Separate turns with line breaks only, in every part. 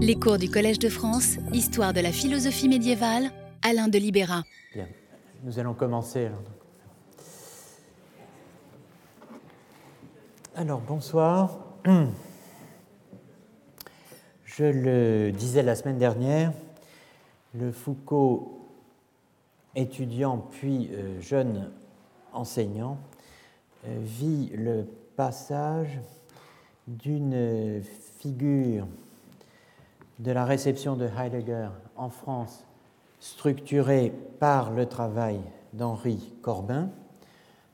Les cours du Collège de France, Histoire de la philosophie médiévale, Alain de Libéra.
Bien, nous allons commencer. Alors, bonsoir. Je le disais la semaine dernière, le Foucault, étudiant puis euh, jeune enseignant, euh, vit le passage d'une figure de la réception de Heidegger en France structurée par le travail d'Henri Corbin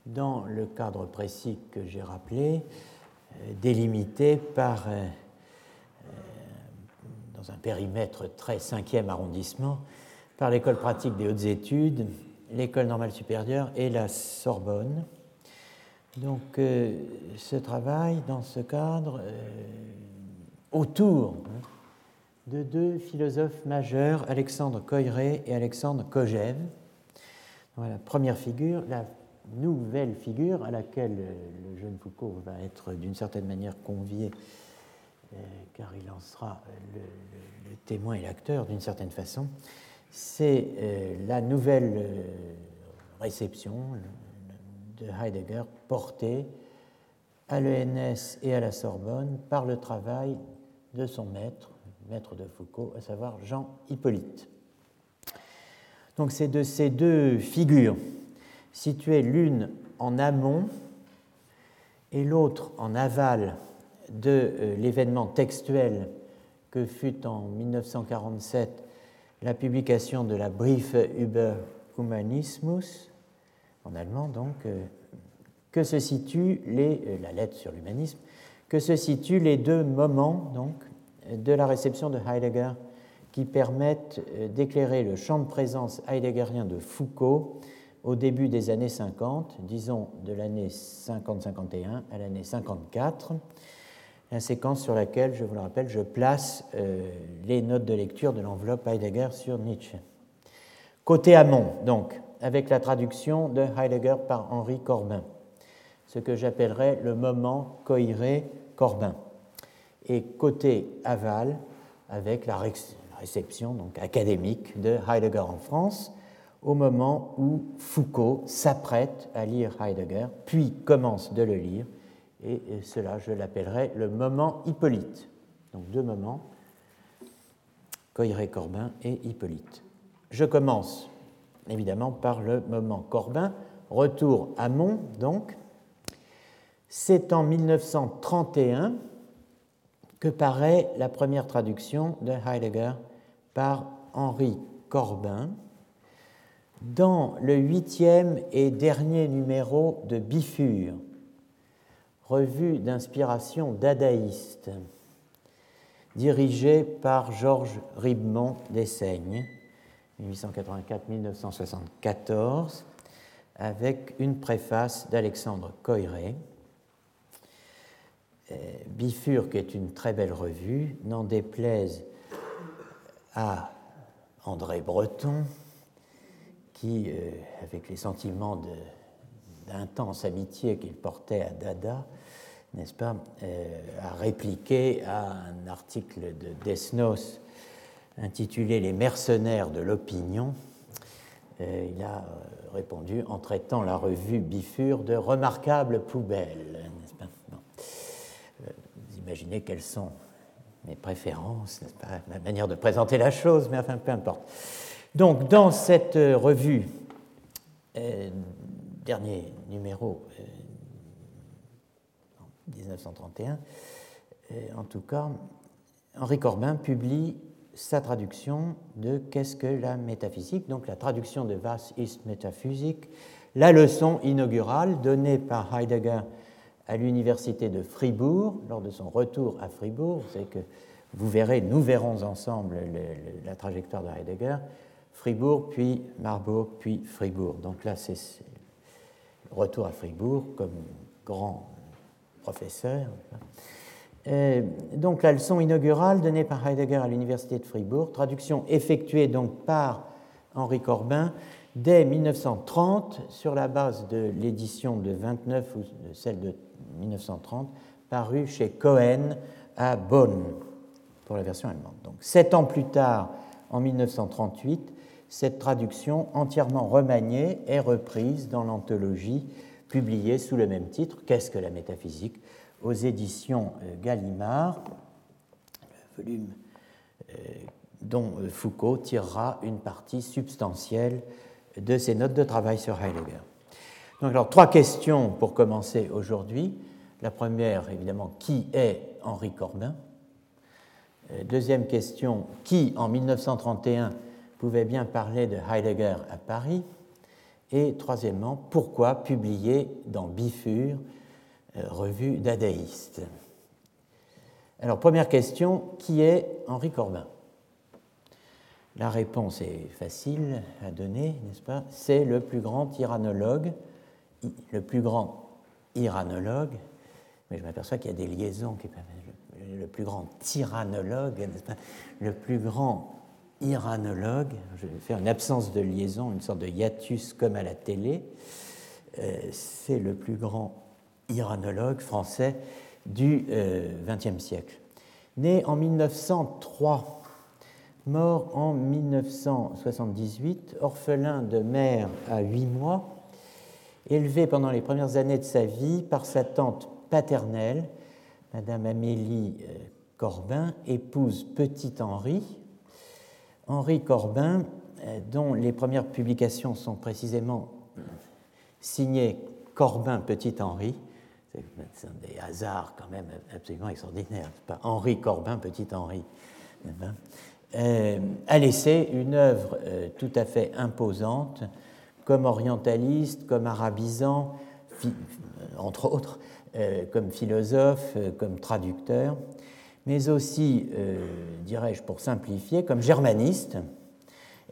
dans le cadre précis que j'ai rappelé, euh, délimité par, euh, euh, dans un périmètre très cinquième arrondissement, par l'école pratique des hautes études, l'école normale supérieure et la Sorbonne. Donc ce travail, dans ce cadre, autour hein, de deux philosophes majeurs, Alexandre Coiré et Alexandre Kojève. Voilà, première figure, la nouvelle figure à laquelle le jeune Foucault va être d'une certaine manière convié, euh, car il en sera le, témoin et l'acteur d'une certaine façon, c'est euh, la nouvelle euh, réception de Heidegger portée à l'ENS et à la Sorbonne par le travail de son maître, maître de Foucault, à savoir Jean Hippolyte. Donc c'est de ces deux figures, situées l'une en amont et l'autre en aval de euh, l'événement textuel que fut en 1947 la publication de la Brief über Humanismus, en allemand donc, euh, que se situent euh, la lettre sur l'humanisme, que se situent les deux moments donc de la réception de Heidegger qui permettent euh, d'éclairer le champ de présence heideggerien de Foucault au début des années 50, disons de l'année 50-51 à l'année 54, la séquence sur laquelle, je vous le rappelle, je place euh, les notes de lecture de l'enveloppe Heidegger sur Nietzsche. Côté amont, donc, avec la traduction de Heidegger par Henri Corbin, ce que j'appellerais le moment Coiré-Corbin et côté aval avec la réception donc, académique de Heidegger en France au moment où Foucault s'apprête à lire Heidegger, puis commence de le lire, et cela je l'appellerai le moment Hippolyte. Donc deux moments, Coiré-Corbin et Hippolyte. Je commence évidemment par le moment Corbin, retour à Mont donc. C'est en 1931 que paraît la première traduction de Heidegger par Henri Corbin dans le huitième et dernier numéro de Bifure, revue d'inspiration dadaïste, dirigée par Georges Ribemont d'Essaignes, 1884-1974, avec une préface d'Alexandre Coiré. Euh, Bifurque est une très belle revue, n'en déplaise à André Breton, qui, euh, avec les sentiments d'intense amitié qu'il portait à Dada, n'est-ce pas, euh, a répliqué à un article de Desnos intitulé Les mercenaires de l'opinion. il a répondu en traitant la revue Bifure de remarquable poubelle imaginez quelles sont mes préférences, ma manière de présenter la chose, mais enfin, peu importe. Donc, dans cette revue, euh, dernier numéro, 1931, euh, euh, en tout cas, Henri Corbin publie sa traduction de Qu'est-ce que la métaphysique? Donc, la traduction de Was ist Metaphysik, la leçon inaugurale donnée par Heidegger à l'université de Fribourg lors de son retour à Fribourg. Vous que vous verrez, nous verrons ensemble la trajectoire de Heidegger. Fribourg, puis Marbourg, puis Fribourg. Donc là, c'est le retour à Fribourg comme grand professeur. donc la leçon inaugurale donnée par Heidegger à l'université de Fribourg, traduction effectuée donc par Henri Corbin dès 1930 sur la base de l'édition de 29 ou celle de 1930, paru chez Cohen à Bonn. pour la version allemande. Donc, sept ans plus tard, en 1938, cette traduction entièrement remaniée est reprise dans l'anthologie publiée sous le même titre, Qu'est-ce que la métaphysique? aux éditions euh, Gallimard, volume euh, dont euh, Foucault tirera une partie substantielle de ses notes de travail sur Heidegger. Donc, alors, trois questions pour commencer aujourd'hui. La première, évidemment, qui est Henri Corbin? Deuxième question, qui en 1931 pouvait bien parler de Heidegger à Paris? Et troisièmement, pourquoi publier dans Bifur, revue dadaïste Alors, première question, qui est Henri Corbin? La réponse est facile à donner, n'est-ce pas? C'est le plus grand tyrannologue, le plus grand iranologue, mais je m'aperçois qu'il y a des liaisons le plus grand tyrannologue, le plus grand iranologue, je vais faire une absence de liaison, une sorte de hiatus comme à la télé, euh, c'est le plus grand iranologue français du XXe euh, siècle. Né en 1903, mort en 1978, orphelin de mère à huit mois, élevé pendant les premières années de sa vie par sa tante paternelle, Madame Amélie euh, Corbin, épouse Petit Henri. Henri Corbin, euh, dont les premières publications sont précisément signées Corbin Petit Henri, c'est des hasards quand même absolument extraordinaires. Pas? Henri Corbin, Petit Henri, euh, a laissé une œuvre tout à fait imposante, comme orientaliste, comme arabisant, entre autres, euh, comme philosophe, euh, comme traducteur, mais aussi, euh, dirais-je pour simplifier, comme germaniste,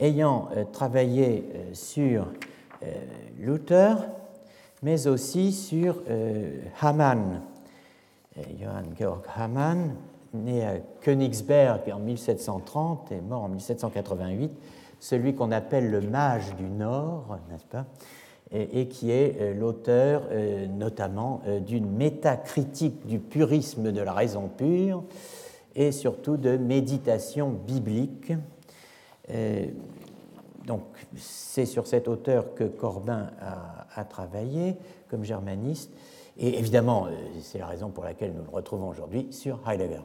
ayant travaillé sur Luther, mais aussi sur Hamann, Johann Georg Hamann, né à Königsberg en 1730 et mort en 1788, celui qu'on appelle le mage du Nord, n'est-ce pas et, qui est euh, l'auteur euh, notamment euh, d'une métacritique du purisme de la raison pure et surtout de méditation biblique. Donc c'est sur cet auteur que Corbin a, travaillé comme germaniste et évidemment c'est la raison pour laquelle nous le retrouvons aujourd'hui sur Heidegger.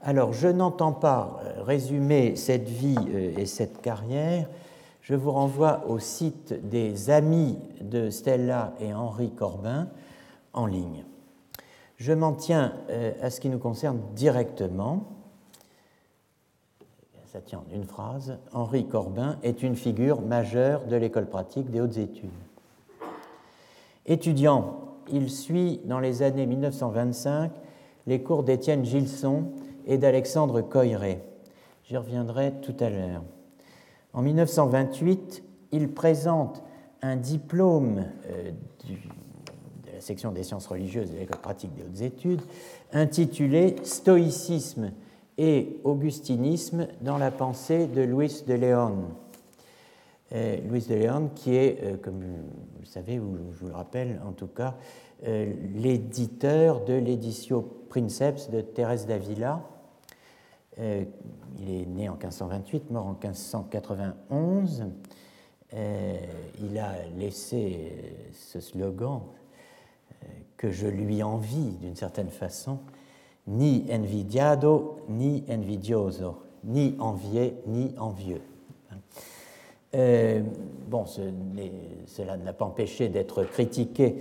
Alors je n'entends pas résumer cette vie et cette carrière je vous renvoie au site des amis de Stella et Henri Corbin en ligne. Je m'en tiens euh, à ce qui nous concerne directement. Ça tient en une phrase. Henri Corbin est une figure majeure de l'école pratique des hautes études. Étudiant, il suit dans les années 1925 les cours d'Étienne Gilson et d'Alexandre Coiré. J'y reviendrai tout à l'heure. En 1928, il présente un diplôme euh, de la section des sciences religieuses de l'école pratique des hautes études intitulé Stoïcisme et augustinisme dans la pensée de Luis de León. Euh, Luis de León, qui est, euh, comme vous le savez, ou je vous le rappelle en tout cas, l'éditeur de l'édition Princeps de Thérèse d'Avila, euh, il est né en 1528, mort en 1591. Euh, il a laissé euh, ce slogan que je lui envie d'une certaine façon, ni envidiado, ni envidioso, ni envié, ni envieux. bon, cela ne l'a pas empêché d'être critiqué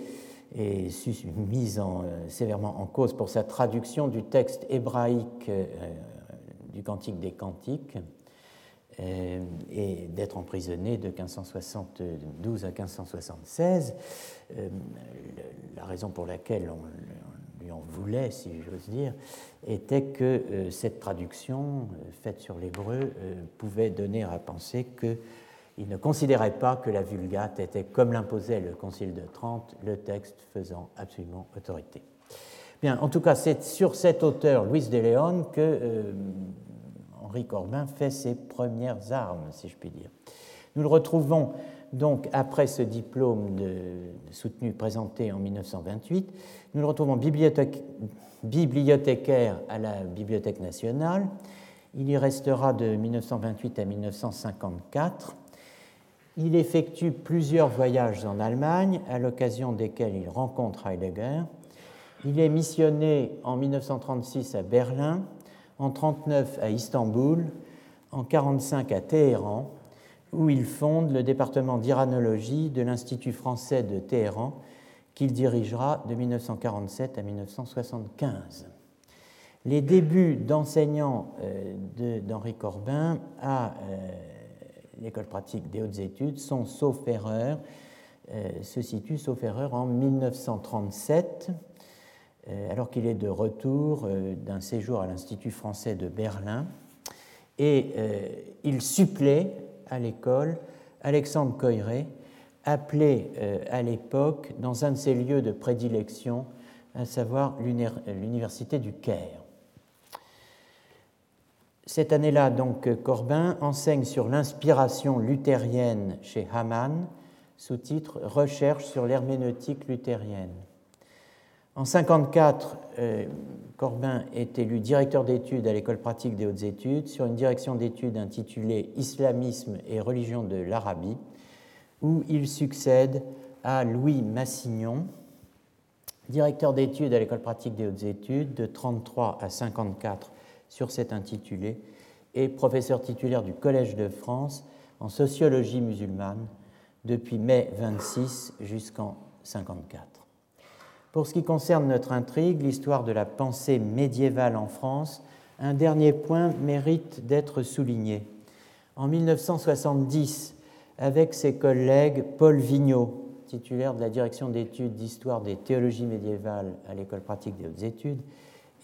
et mis en, sévèrement en cause pour sa traduction du texte hébraïque du Cantique des Cantiques euh, et d'être emprisonné de 1572 à 1576. Euh, la raison pour laquelle on, lui en voulait, si j'ose dire, était que euh, cette traduction faite sur l'hébreu pouvait donner à penser qu'il ne considérait pas que la Vulgate était, comme l'imposait le Concile de Trente, le texte faisant absolument autorité. Bien, en tout cas, c'est sur cet auteur, Louis de Léon, que Henri Corbin fait ses premières armes, si je puis dire. Nous le retrouvons donc après ce diplôme soutenu présenté en 1928. Nous le retrouvons bibliothécaire à la Bibliothèque nationale. Il y restera de 1928 à 1954. Il effectue plusieurs voyages en Allemagne, à l'occasion desquels il rencontre Heidegger. Il est missionné en 1936 à Berlin, en 1939 à Istanbul, en 1945 à Téhéran, où il fonde le département d'iranologie de l'Institut français de Téhéran, qu'il dirigera de 1947 à 1975. Les débuts d'enseignant euh, d'Henri Corbin à euh, l'école pratique des hautes études sont, sauf erreur, euh, se situent, sauf erreur, en 1937, alors qu'il est de retour d'un séjour à l'Institut français de Berlin. Et il supplée à l'école Alexandre Coiré, appelé euh, à l'époque dans un de ses lieux de prédilection, à savoir l'université du Caire. Cette année-là, donc, Corbin enseigne sur l'inspiration luthérienne chez Hamann, sous-titre Recherche sur l'herméneutique luthérienne. En 1954, euh, Corbin est élu directeur d'études à l'école pratique des hautes études sur une direction d'études intitulée Islamisme et religion de l'Arabie, où il succède à Louis Massignon, directeur d'études à l'école pratique des hautes études de 33 à 54 sur cet intitulé, et professeur titulaire du Collège de France en sociologie musulmane depuis mai 26 jusqu'en 54. Pour ce qui concerne notre intrigue, l'histoire de la pensée médiévale en France, un dernier point mérite d'être souligné. En 1970, avec ses collègues Paul Vigneault, titulaire de la direction d'études d'histoire des théologies médiévales à l'école pratique des hautes études,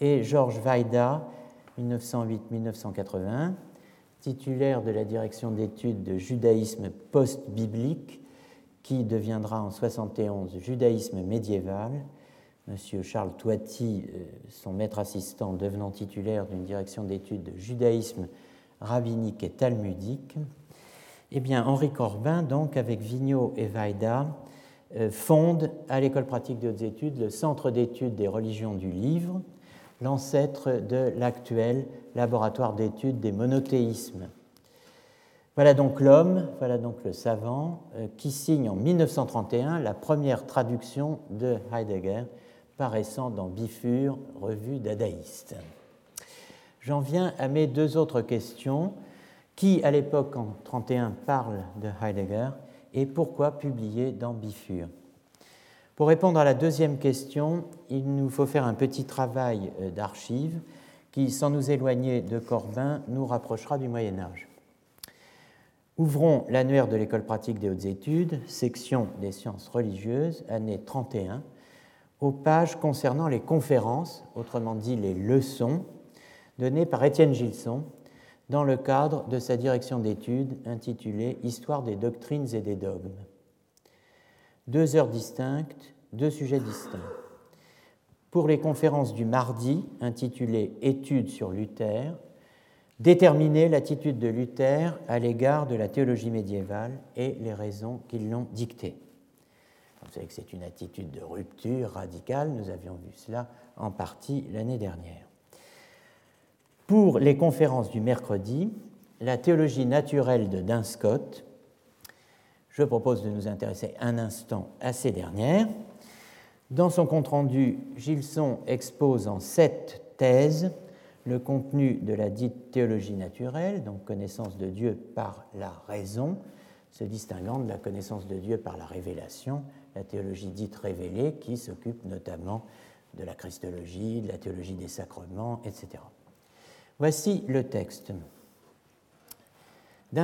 et Georges Vaida, 1908-1981, titulaire de la direction d'études de judaïsme post-biblique, qui deviendra en 71 judaïsme médiéval, M. Charles Toiti, euh, son maître assistant, devenant titulaire d'une direction d'études de judaïsme rabbinique et talmudique, eh bien, Henri Corbin, donc, avec Vigneault et Vaida, euh, fonde à l'École pratique des hautes études le Centre d'études des religions du livre, l'ancêtre de l'actuel laboratoire d'études des monothéismes. Voilà donc l'homme, voilà donc le savant, euh, qui signe en 1931 la première traduction de Heidegger paraissant dans Bifur, revue dadaïste. J'en viens à mes deux autres questions. Qui, à l'époque, en 1931, parle de Heidegger et pourquoi publier dans Bifur? Pour répondre à la deuxième question, il nous faut faire un petit travail euh, d'archives qui, sans nous éloigner de Corbin, nous rapprochera du Moyen Âge. Ouvrons l'annuaire de l'École pratique des hautes études, section des sciences religieuses, année 31, aux pages concernant les conférences, autrement dit les leçons, données par Étienne Gilson dans le cadre de sa direction d'études intitulée Histoire des doctrines et des dogmes. Deux heures distinctes, deux sujets distincts. Pour les conférences du mardi, intitulées Études sur Luther, déterminer l'attitude de Luther à l'égard de la théologie médiévale et les raisons qui l'ont dictée. Savez que c'est une attitude de rupture radicale, nous avions vu cela en partie l'année dernière. Pour les conférences du mercredi, la théologie naturelle de Dunscott, je propose de nous intéresser un instant à ces dernières. Dans son compte-rendu, Gilson expose en sept thèses le contenu de la dite théologie naturelle, donc connaissance de Dieu par la raison, se distinguant de la connaissance de Dieu par la révélation, la théologie dite révélée, qui s'occupe notamment de la christologie, de la théologie des sacrements, etc. Voici le texte.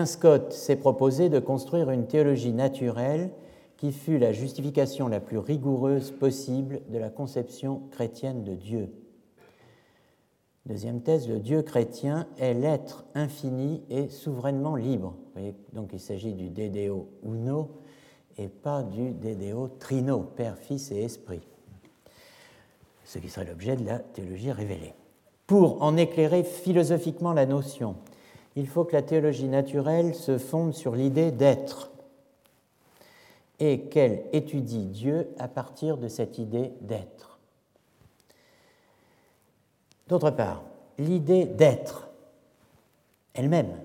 Scott s'est proposé de construire une théologie naturelle qui fut la justification la plus rigoureuse possible de la conception chrétienne de Dieu. Deuxième thèse, le Dieu chrétien est l'être infini et souverainement libre. donc il s'agit du Uno, et pas du Dédéo Trino, Père, Fils et Esprit, ce qui serait l'objet de la théologie révélée. Pour en éclairer philosophiquement la notion il faut que la théologie naturelle se fonde sur l'idée d'être et qu'elle étudie Dieu à partir de cette idée d'être. D'autre part, l'idée d'être elle-même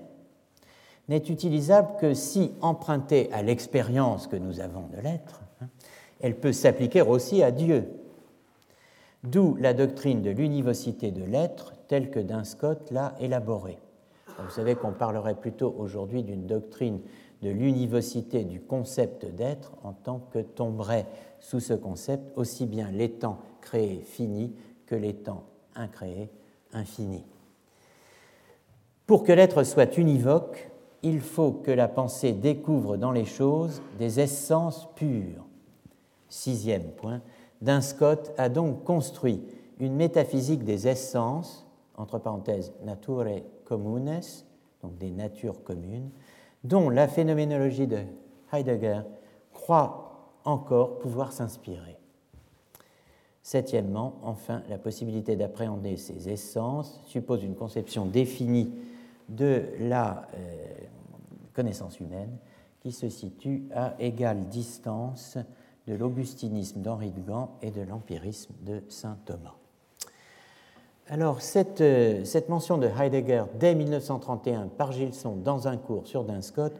n'est utilisable que si empruntée à l'expérience que nous avons de l'être, hein, elle peut s'appliquer aussi à Dieu. D'où la doctrine de l'univocité de l'être telle que Scott l'a élaborée. Vous savez qu'on parlerait plutôt aujourd'hui d'une doctrine de l'univocité du concept d'être en tant que tomberait sous ce concept aussi bien l'étant créé fini que l'étant incréé infini. Pour que l'être soit univoque, il faut que la pensée découvre dans les choses des essences pures. Sixième point, Scott a donc construit une métaphysique des essences, entre parenthèses nature communes, donc des natures communes, dont la phénoménologie de Heidegger croit encore pouvoir s'inspirer. Septièmement, enfin, la possibilité d'appréhender ces essences suppose une conception définie de la euh, connaissance humaine qui se situe à égale distance de l'augustinisme d'Henri de Gand et de l'empirisme de saint Thomas. Alors, cette, euh, cette, mention de Heidegger dès 1931 par Gilson dans un cours sur Dunscott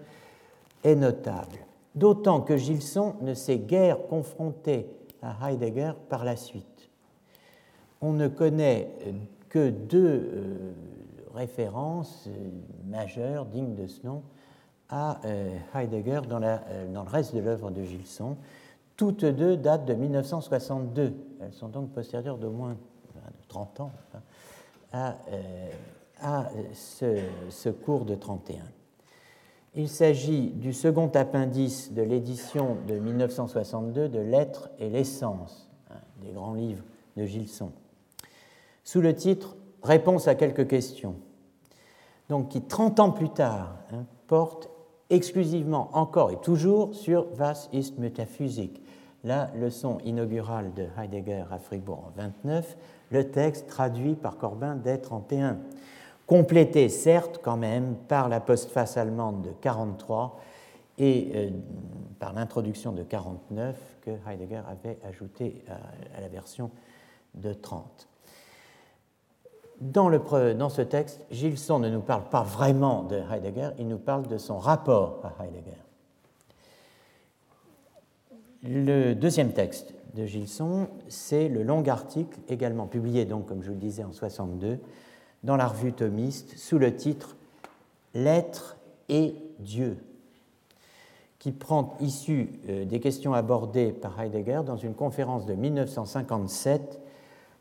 est notable, d'autant que Gilson ne s'est guère confronté à Heidegger par la suite. On ne connaît que deux euh, références euh, majeures dignes de ce nom à Heidegger dans, la, dans le reste de l'œuvre de Gilson. Toutes deux datent de 1962. Elles sont donc postérieures d'au moins 30 ans à, euh, à ce, cours de 31. Il s'agit du second appendice de l'édition de 1962 de L'être et l'essence, des grands livres de Gilson, sous le titre Réponse à quelques questions, donc qui 30 ans plus tard hein, porte exclusivement encore et toujours sur Was ist Metaphysik, la leçon inaugurale de Heidegger à Fribourg en 29, le texte traduit par Corbin dès 31, complété certes quand même par la postface allemande de 43 et euh, par l'introduction de 49 que Heidegger avait ajouté à, la version de 30. Dans, ce texte, Gilson ne nous parle pas vraiment de Heidegger, il nous parle de son rapport à Heidegger. Le deuxième texte de Gilson, c'est le long article, également publié, donc, comme je le disais, en 62, dans la revue thomiste, sous le titre L'être et Dieu, qui prend issue euh, des questions abordées par Heidegger dans une conférence de 1957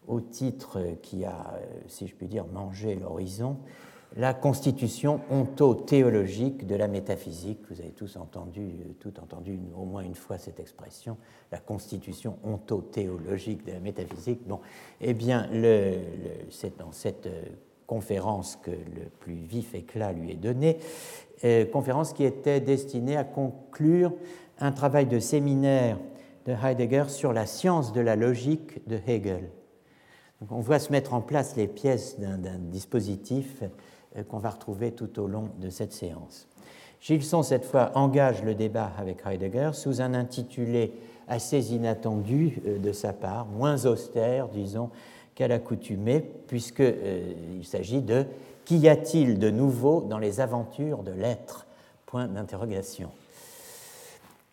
au titre qui a, euh, si je puis dire, mangé l'horizon, la constitution ontothéologique de la métaphysique. Vous avez tous entendu, euh, tout entendu au moins une fois cette expression, la constitution ontothéologique de la métaphysique. Bon, eh bien, c'est dans cette euh, conférence que le plus vif éclat lui est donné, conférence qui était destinée à conclure un travail de séminaire de Heidegger sur la science de la logique de Hegel. On voit se mettre en place les pièces d'un dispositif euh, qu'on va retrouver tout au long de cette séance. Gilson, cette fois, engage le débat avec Heidegger sous un intitulé assez inattendu euh, de sa part, moins austère, disons, qu'à l'accoutumée, puisqu'il euh, s'agit de Qu'y a-t-il de nouveau dans les aventures de l'être? Point d'interrogation.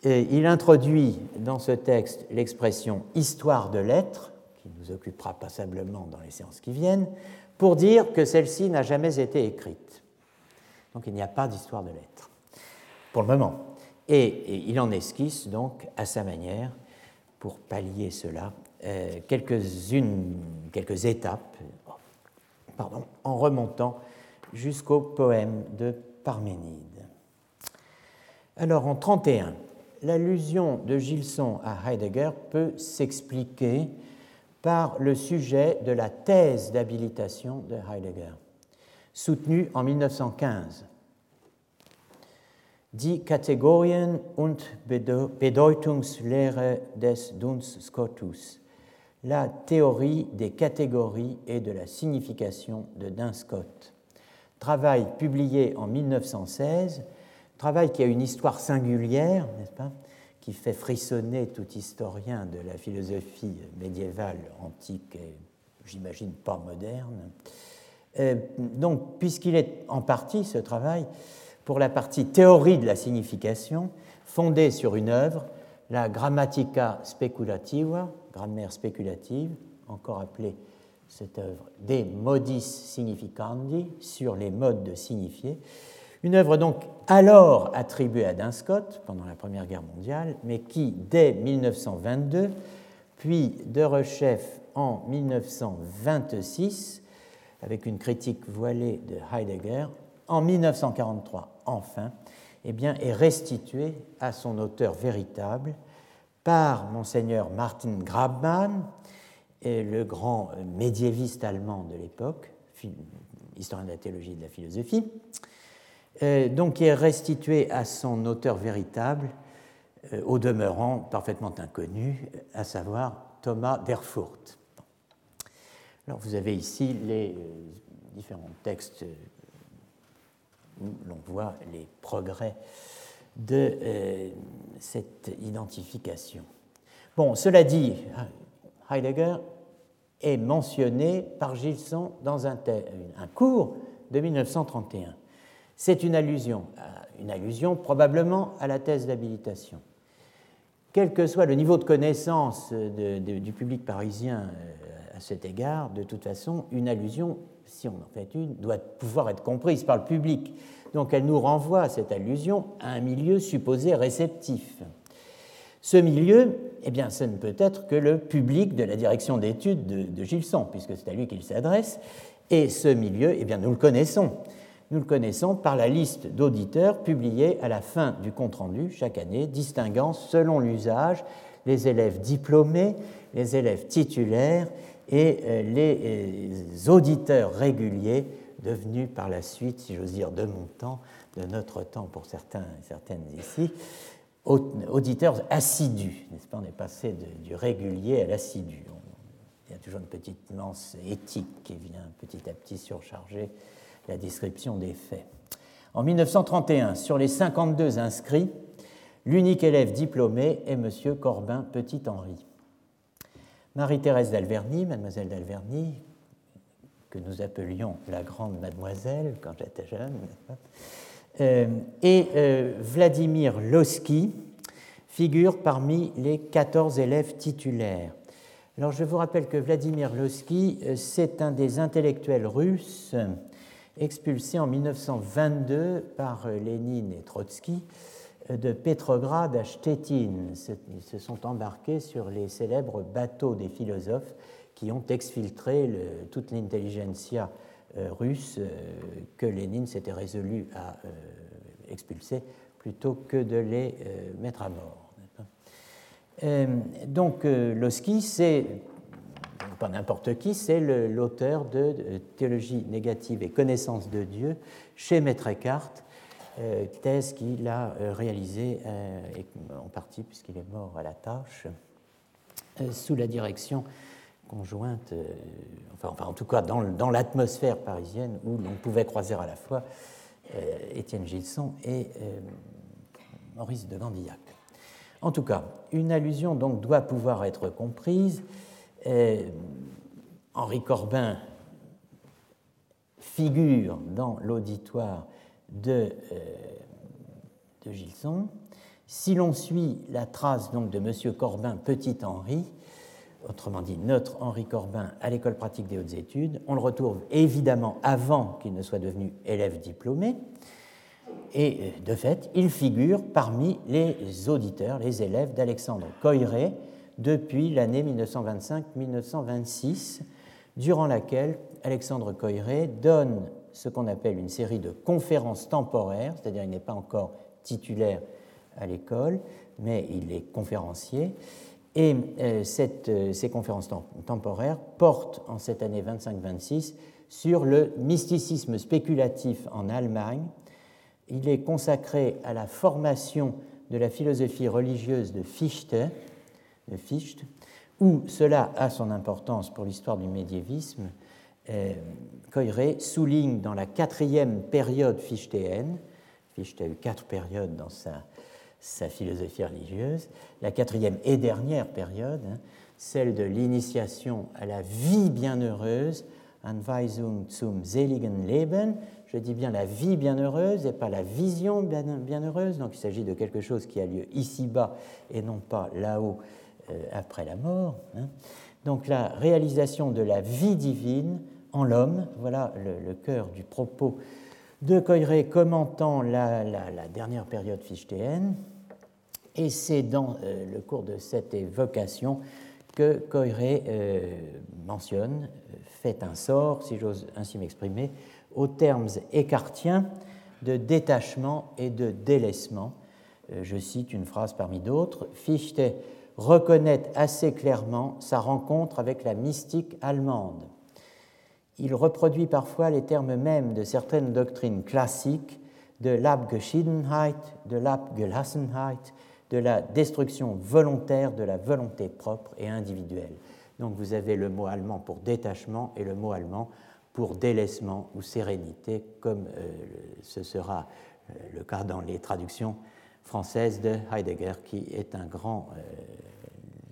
Il introduit dans ce texte l'expression histoire de l'être, qui nous occupera passablement dans les séances qui viennent, pour dire que celle-ci n'a jamais été écrite. Donc il n'y a pas d'histoire de lettres, pour le moment. Et, il en esquisse donc à sa manière, pour pallier cela, euh, quelques-unes, quelques étapes, pardon, en remontant jusqu'au poème de Parménide. Alors en 31, l'allusion de Gilson à Heidegger peut s'expliquer par le sujet de la thèse d'habilitation de Heidegger, soutenue en 1915. Die Kategorien und Bedeutungslehre des Duns Scotus, la théorie des catégories et de la signification de Duns Scott, travail publié en 1916, travail qui a une histoire singulière, n'est-ce pas, qui fait frissonner tout historien de la philosophie médiévale, antique et j'imagine pas moderne. Euh, donc, puisqu'il est en partie, ce travail, pour la partie théorie de la signification, fondée sur une œuvre, la Grammatica Speculativa, grammaire spéculative, encore appelée cette œuvre De Modis Significandi, sur les modes de signifier. Une œuvre donc alors attribuée à Scott pendant la Première Guerre mondiale, mais qui, dès 1922, puis de Rechef en 1926, avec une critique voilée de Heidegger, en 1943, enfin, eh bien, est restituée à son auteur véritable par monseigneur Martin Grabmann, le grand médiéviste allemand de l'époque, historien de la théologie et de la philosophie, donc qui est restitué à son auteur véritable, euh, au demeurant parfaitement inconnu, à savoir Thomas d'Erfurt. Alors vous avez ici les euh, différents textes où l'on voit les progrès de cette identification. Bon, cela dit, Heidegger est mentionné par Gilson dans un cours de 1931. C'est une allusion, une allusion probablement à la thèse d'habilitation. Quel que soit le niveau de connaissance du public parisien euh, à cet égard, de toute façon, une allusion, si on en fait une, doit pouvoir être comprise par le public. Donc elle nous renvoie, cette allusion, à un milieu supposé réceptif. Ce milieu, eh bien, ce ne peut être que le public de la direction d'études de, de Gilson, puisque c'est à lui qu'il s'adresse. Et ce milieu, eh bien, nous le connaissons. Nous le connaissons par la liste d'auditeurs publiée à la fin du compte-rendu chaque année, distinguant selon l'usage les élèves diplômés, les élèves titulaires et euh, les euh, auditeurs réguliers devenus par la suite, si j'ose dire, de mon temps, de notre temps pour certains et certaines ici, auditeurs assidus, n'est-ce pas? On est passé du régulier à l'assidu. Il y a toujours une petite nuance éthique qui vient petit à petit surcharger la description des faits. En 1931, sur les 52 inscrits, l'unique élève diplômé est M. Corbin Petit-Henri. Marie-Thérèse d'Alverny, mademoiselle d'Alverny, que nous appelions la grande mademoiselle quand j'étais jeune, euh, et euh, Vladimir Losky figurent parmi les 14 élèves titulaires. Alors je vous rappelle que Vladimir Losky, euh, c'est un des intellectuels russes expulsés en 1922 par euh, Lénine et Trotsky euh, de Petrograd à Stettin. Ils se sont embarqués sur les célèbres bateaux des philosophes qui ont exfiltré toute l'intelligentsia euh, russe que Lénine s'était résolu à expulser plutôt que de les mettre à mort. Donc Losky, c'est pas n'importe qui, c'est l'auteur de Théologie négative et connaissance de Dieu chez Maître Eckhart, euh, thèse qu'il a euh, réalisée euh, en partie puisqu'il est mort à la tâche, sous la direction conjointe, enfin, en tout cas dans, l'atmosphère parisienne où l'on pouvait croiser à la fois Étienne Gilson et Maurice de Gandillac. En tout cas, une allusion donc doit pouvoir être comprise Henri Corbin figure dans l'auditoire de, euh, de, Gilson. Si l'on suit la trace donc de M. Corbin Petit Henri, autrement dit notre Henri Corbin à l'école pratique des hautes études, on le retrouve évidemment avant qu'il ne soit devenu élève diplômé. Et euh, de fait, il figure parmi les auditeurs, les élèves d'Alexandre Coiré, depuis l'année 1925-1926, durant laquelle Alexandre Coiré donne ce qu'on appelle une série de conférences temporaires, c'est-à-dire il n'est pas encore titulaire à l'école, mais il est conférencier. Et euh, euh, ces conférences temporaires portent en cette année 25-26 sur le mysticisme spéculatif en Allemagne. Il est consacré à la formation de la philosophie religieuse de Fichte, Fichte, où cela a son importance pour l'histoire du médiévisme, euh, souligne dans la quatrième période fichtéenne, Fichte a eu quatre périodes dans sa, philosophie religieuse, la quatrième et dernière période, hein, celle de l'initiation à la vie bienheureuse, Anweisung zum seligen Leben, je dis bien la vie bienheureuse et pas la vision bienheureuse, donc il s'agit de quelque chose qui a lieu ici-bas et non pas là-haut après la mort. Hein. Donc la réalisation de la vie divine en l'homme, voilà le, cœur du propos de Coiré commentant la, dernière période fichtéenne. Et c'est dans euh, le cours de cette évocation que Coiré euh, mentionne, fait un sort, si j'ose ainsi m'exprimer, aux termes écartiens de détachement et de délaissement. Euh, je cite une phrase parmi d'autres. Fichte reconnaît assez clairement sa rencontre avec la mystique allemande. Il reproduit parfois les termes mêmes de certaines doctrines classiques de l'Abgeschiedenheit, de l'Abgelassenheit, de la destruction volontaire de la volonté propre et individuelle. Donc vous avez le mot allemand pour détachement et le mot allemand pour délaissement ou sérénité, comme euh, ce sera euh, le cas dans les traductions françaises de Heidegger, qui est un grand euh,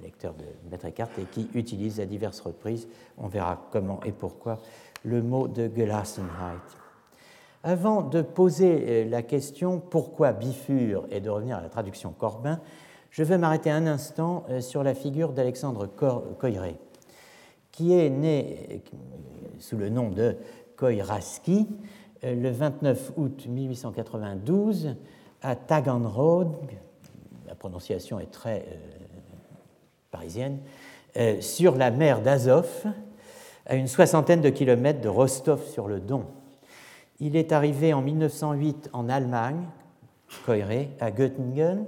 lecteur de Maître Eckhart et qui utilise à diverses reprises, on verra comment et pourquoi, le mot de Gelassenheit. Avant de poser la question pourquoi bifure et de revenir à la traduction Corbin, je veux m'arrêter un instant sur la figure d'Alexandre Coiré qui est né sous le nom de Koiraski euh, le 29 août 1892 à Taganrog, la prononciation est très euh, parisienne, euh, sur la mer d'Azov, à une soixantaine de kilomètres de Rostov-sur-le-Don. Il est arrivé en 1908 en Allemagne, Koiré, à Göttingen,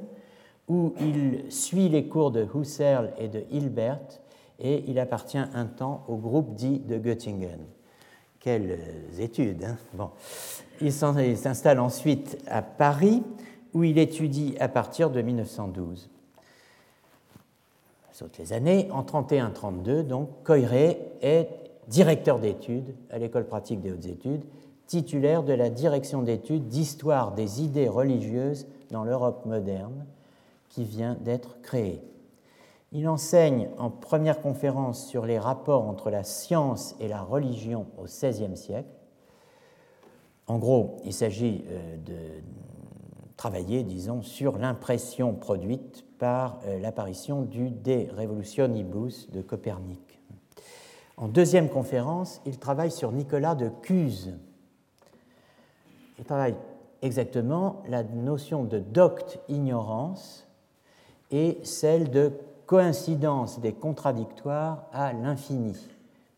où il suit les cours de Husserl et de Hilbert et il appartient un temps au groupe dit de Göttingen. Quelles études hein bon. Il s'installe ensuite à Paris, où il étudie à partir de 1912. Saute les années. En 31-32, donc, Coiré est directeur d'études à l'École pratique des hautes études, titulaire de la direction d'études d'histoire des idées religieuses dans l'Europe moderne, qui vient d'être créée. Il enseigne en première conférence sur les rapports entre la science et la religion au XVIe siècle. En gros, il s'agit euh, de travailler, disons, sur l'impression produite par euh, l'apparition du De Revolutionibus de Copernic. En deuxième conférence, il travaille sur Nicolas de Cuse. Il travaille exactement la notion de docte ignorance et celle de coïncidence des contradictoires à l'infini,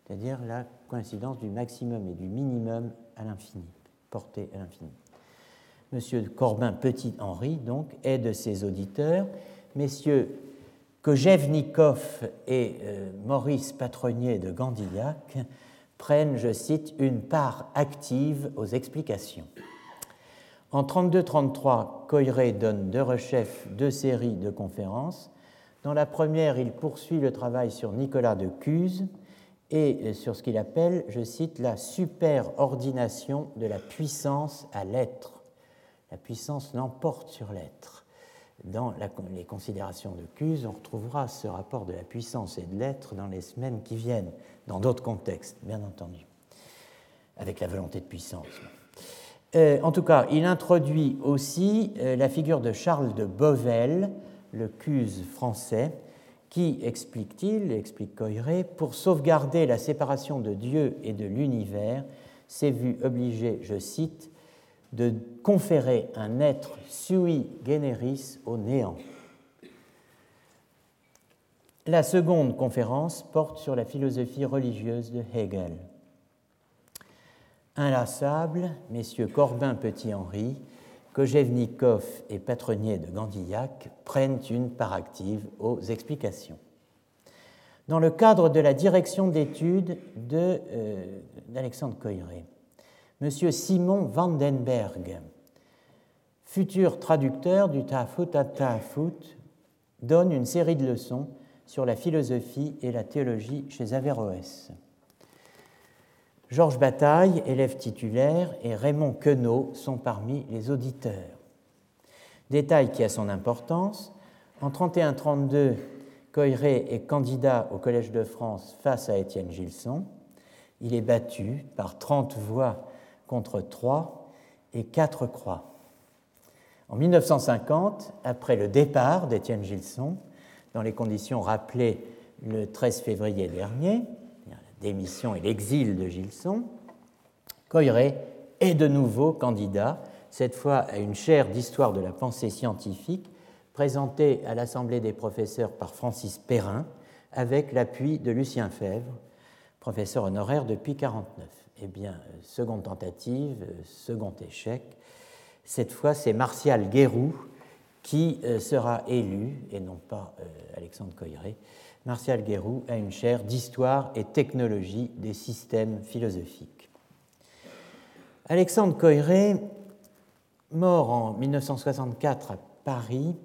c'est-à-dire la coïncidence du maximum et du minimum à l'infini, porté à. Monsieur Corbin Petit-Henri, donc, est de ses auditeurs. Messieurs Kojevnikov et euh, Maurice Patronnier de Gandillac prennent, je cite, une part active aux explications. En 32-33, Coiré donne deux rechefs, deux séries de conférences dans la première, il poursuit le travail sur Nicolas de Cuse et sur ce qu'il appelle, je cite, la superordination de la puissance à l'être. La puissance l'emporte sur l'être. Dans les considérations de Cuse, on retrouvera ce rapport de la puissance et de l'être dans les semaines qui viennent, dans d'autres contextes, bien entendu, avec la volonté de puissance. Euh, en tout cas, il introduit aussi euh, la figure de Charles de Bovel, le Cuse français, qui, explique-t-il, explique Coiré, pour sauvegarder la séparation de Dieu et de l'univers, s'est vu obligé, je cite, de conférer un être sui generis au néant. La seconde conférence porte sur la philosophie religieuse de Hegel. Inlassable, messieurs Corbin Petit-Henri Kojevnikov et Patronnier de Gandillac prennent une part active aux explications. Dans le cadre de la direction d'études euh, d'Alexandre Coiré, M. Simon Vandenberg, futur traducteur du Tafut à Tafut, donne une série de leçons sur la philosophie et la théologie chez Averroès. Georges Bataille, élève titulaire, et Raymond Queneau sont parmi les auditeurs. Détail qui a son importance, en 31-32, Coiré est candidat au Collège de France face à Étienne Gilson. Il est battu par 30 voix contre 3 et 4 croix. En 1950, après le départ d'Étienne Gilson, dans les conditions rappelées le 13 février dernier, démission et l'exil de Gilson, Coiré est de nouveau candidat, cette fois à une chaire d'histoire de la pensée scientifique présentée à l'Assemblée des professeurs par Francis Perrin, avec l'appui de Lucien Fèvre, professeur honoraire depuis 1949. Eh bien, seconde tentative, second échec. Cette fois, c'est Martial Guérou qui euh, sera élu, et non pas euh, Alexandre Coiré. Martial Guérou a une chaire d'histoire et technologie des systèmes philosophiques. Alexandre Coiré, mort en 1964 à Paris,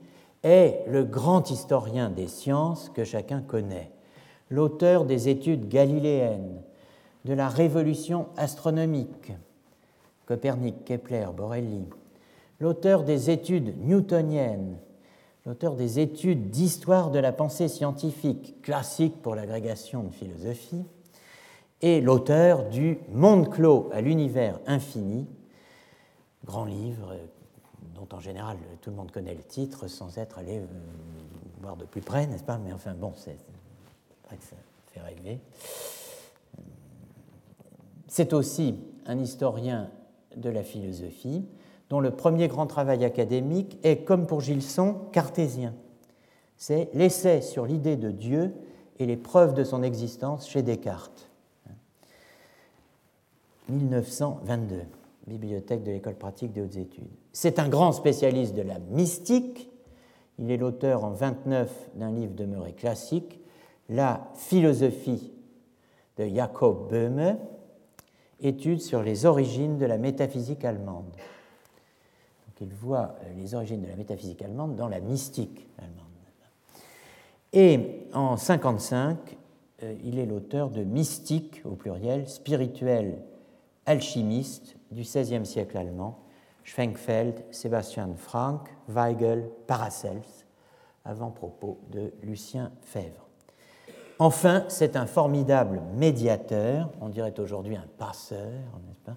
est le grand historien des sciences que chacun connaît, l'auteur des études galiléennes, de la révolution astronomique, Copernic, Kepler, Borelli, l'auteur des études newtoniennes, l'auteur des études d'histoire de la pensée scientifique, classique pour l'agrégation de philosophie, et l'auteur du Monde clos à l'univers infini, grand livre dont en général tout le monde connaît le titre sans être allé euh, voir de plus près, n'est-ce pas? Mais enfin bon, c'est vrai que ça fait rêver. C'est aussi un historien de la philosophie dont le premier grand travail académique est, comme pour Gilson, cartésien. C'est l'essai sur l'idée de Dieu et les preuves de son existence chez Descartes. 1922 bibliothèque de l'École pratique des hautes études. C'est un grand spécialiste de la mystique. Il est l'auteur en 29 d'un livre demeuré classique, La philosophie de Jacob Böhme, étude sur les origines de la métaphysique allemande. Donc il voit les origines de la métaphysique allemande dans la mystique allemande. Et en 55, euh, il est l'auteur de Mystique, au pluriel, spirituel alchimiste du XVIe siècle allemand, Schwenkfeld, Sebastian Frank, Weigel, Paracels, avant-propos de Lucien Fèvre. Enfin, c'est un formidable médiateur, on dirait aujourd'hui un passeur, n'est-ce pas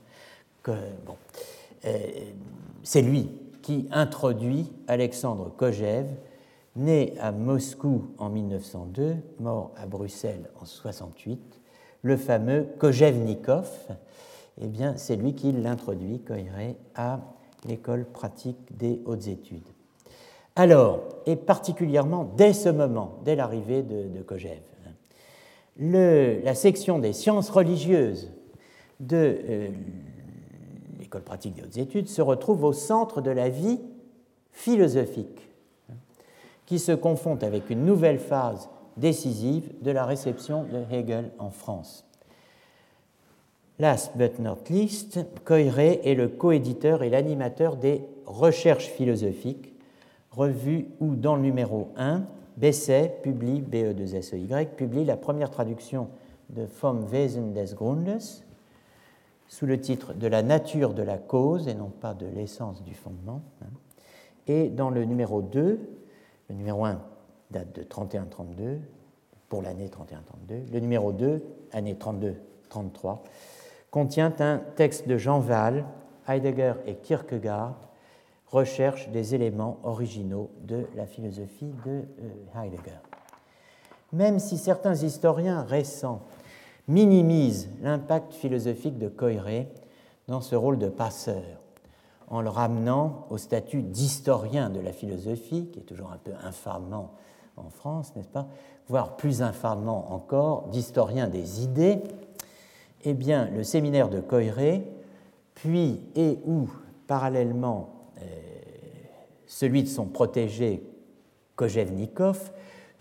C'est lui qui introduit Alexandre Kojev, né à Moscou en 1902, mort à Bruxelles en 68, le fameux Kojevnikov, eh bien, c'est lui qui l'introduit, Coiré, à l'école pratique des hautes études. Alors, et particulièrement dès ce moment, dès l'arrivée de, de la section des sciences religieuses de euh, pratique des hautes études se retrouve au centre de la vie philosophique, qui se confond avec une nouvelle phase décisive de la réception de Hegel en France. Last but not least, Coiré est le coéditeur et l'animateur des Recherches philosophiques, revue où, dans le numéro 1, Besset publie, BE2SEY, publie la première traduction de Vom Wesen des Grundes, sous le titre De la nature de la cause et non pas de l'essence du fondement. Hein. Et dans le numéro 2, le numéro 1 date de 31-32, pour l'année 31-32, le numéro 2, année 32-33, contient un texte de Jean Val, Heidegger et Kierkegaard recherchent des éléments originaux de la philosophie de euh, Heidegger. Même si certains historiens récents minimisent l'impact philosophique de Coiré dans ce rôle de passeur, en le ramenant au statut d'historien de la philosophie, qui est toujours un peu infamant en France, n'est-ce pas, voire plus infamant encore, d'historien des idées, eh bien, le séminaire de Coiré, puis et ou parallèlement euh, celui de son protégé Kojevnikov,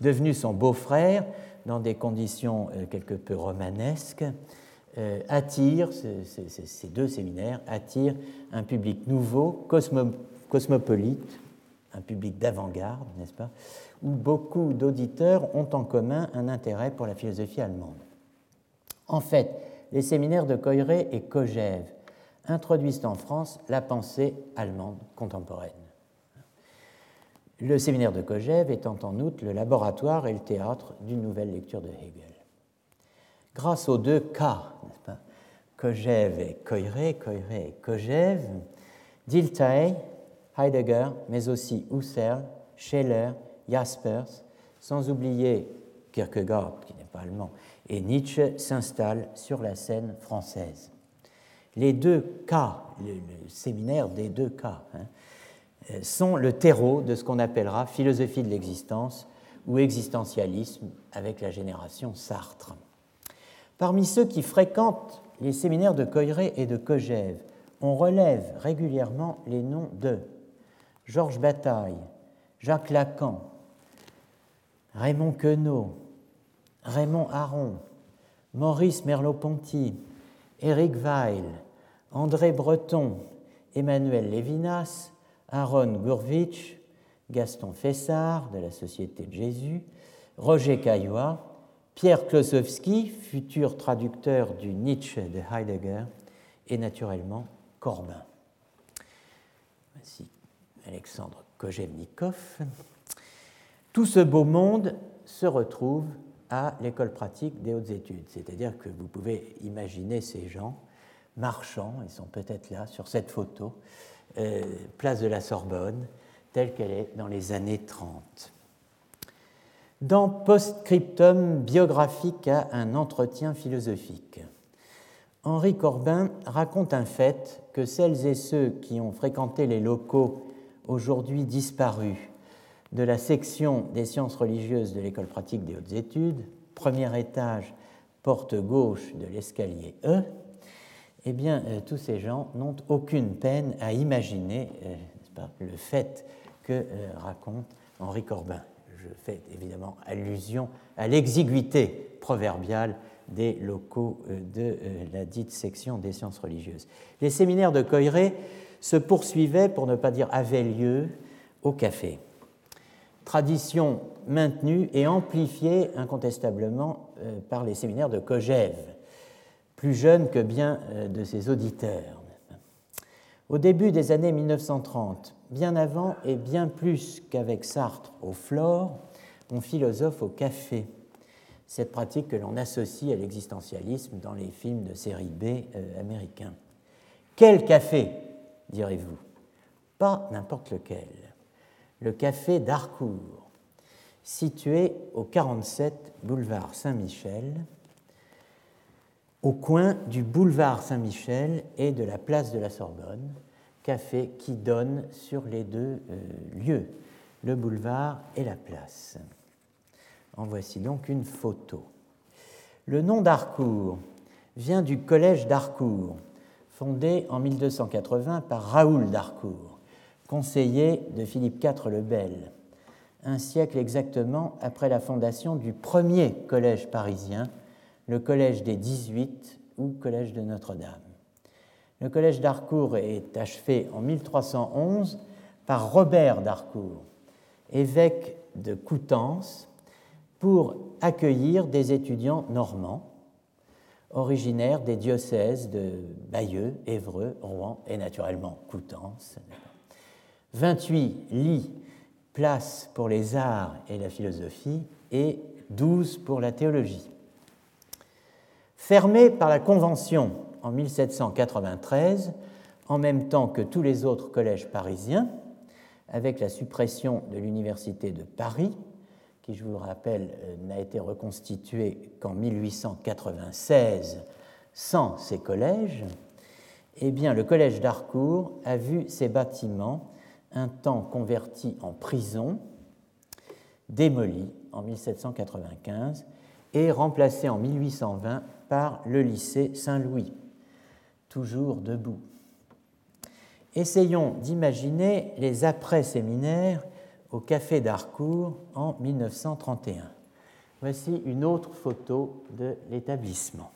devenu son beau-frère dans des conditions euh, quelque peu romanesques, euh, attire, ces deux séminaires attirent un public nouveau, cosmopolite, un public d'avant-garde, n'est-ce pas, où beaucoup d'auditeurs ont en commun un intérêt pour la philosophie allemande. En fait, les séminaires de Coiré et Kojève introduisent en France la pensée allemande contemporaine. Le séminaire de Kojève étant en outre le laboratoire et le théâtre d'une nouvelle lecture de Hegel. Grâce aux deux cas, Kojève et Coiré, Coiré et Dilthey, Heidegger, mais aussi Husserl, Scheller, Jaspers, sans oublier Kierkegaard, qui n'est pas allemand, et Nietzsche s'installent sur la scène française. Les deux cas, le, séminaire des deux cas, sont le terreau de ce qu'on appellera philosophie de l'existence ou existentialisme avec la génération Sartre. Parmi ceux qui fréquentent les séminaires de Coiré et de Kojève, on relève régulièrement les noms de Georges Bataille, Jacques Lacan, Raymond Queneau, Raymond Aron, Maurice Merleau-Ponty, Éric Weil, André Breton, Emmanuel Lévinas, Aaron Gurvitch, Gaston Fessard de la Société de Jésus, Roger Caillois, Pierre Klosowski, futur traducteur du Nietzsche de Heidegger, et naturellement Corbin. Voici Alexandre Kojevnikov. Tout ce beau monde se retrouve à l'école pratique des hautes études, c'est-à-dire que vous pouvez imaginer ces gens marchant, ils sont peut-être là sur cette photo, euh, place de la Sorbonne, telle qu'elle est dans les années 30. Dans Postscriptum biographique à un entretien philosophique, Henri Corbin raconte un fait que celles et ceux qui ont fréquenté les locaux aujourd'hui disparus de la section des sciences religieuses de l'école pratique des hautes études, premier étage, porte gauche de l'escalier E, eh bien, euh, tous ces gens n'ont aucune peine à imaginer euh, le fait que euh, raconte Henri Corbin. Je fais évidemment allusion à l'exiguïté proverbiale des locaux de la dite section des sciences religieuses. Les séminaires de Coiré se poursuivaient, pour ne pas dire avaient lieu, au café. Tradition maintenue et amplifiée incontestablement par les séminaires de Kojève, plus jeunes que bien de ses auditeurs. Au début des années 1930, bien avant et bien plus qu'avec Sartre au Flore, on philosophe au café cette pratique que l'on associe à l'existentialisme dans les films de série B euh, américains. Quel café, direz-vous? Pas n'importe lequel. Le café d'Harcourt, situé au 47 boulevard Saint-Michel, au coin du boulevard Saint-Michel et de la place de la Sorbonne, café qui donne sur les deux euh, lieux, le boulevard et la place. En voici donc une photo. Le nom d'Harcourt vient du collège d'Harcourt, fondé en 1280 par Raoul d'Harcourt, conseiller de Philippe IV le Bel, un siècle exactement après la fondation du premier collège parisien, le collège des 18 ou collège de Notre-Dame. Le collège d'Harcourt est achevé en 1311 par Robert d'Harcourt, évêque de Coutances, pour accueillir des étudiants normands originaires des diocèses de Bayeux, Évreux, Rouen et naturellement Coutances. 28 lits, places pour les arts et la philosophie et 12 pour la théologie. Fermé par la Convention en 1793, en même temps que tous les autres collèges parisiens, avec la suppression de l'Université de Paris qui, je vous le rappelle, euh, n'a été reconstitué qu'en 1896 sans ses collèges, eh bien, le collège d'Harcourt a vu ses bâtiments, un temps convertis en prison, démolis en 1795 et remplacés en 1820 par le lycée Saint-Louis, toujours debout. Essayons d'imaginer les après-séminaires au Café d'Harcourt en 1931. Voici une autre photo de l'établissement.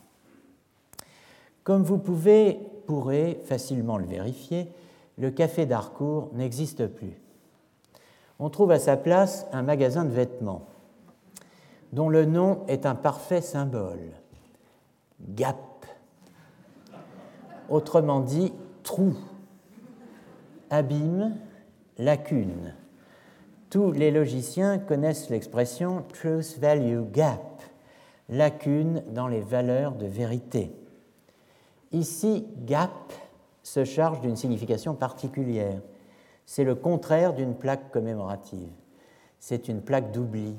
Comme vous pouvez, pourrez facilement le vérifier, le Café d'Harcourt n'existe plus. On trouve à sa place un magasin de vêtements dont le nom est un parfait symbole, Gap, autrement dit trou, abîme, lacune. Tous les logiciens connaissent l'expression truth value gap, lacune dans les valeurs de vérité. Ici, gap se charge d'une signification particulière. C'est le contraire d'une plaque commémorative. C'est une plaque d'oubli.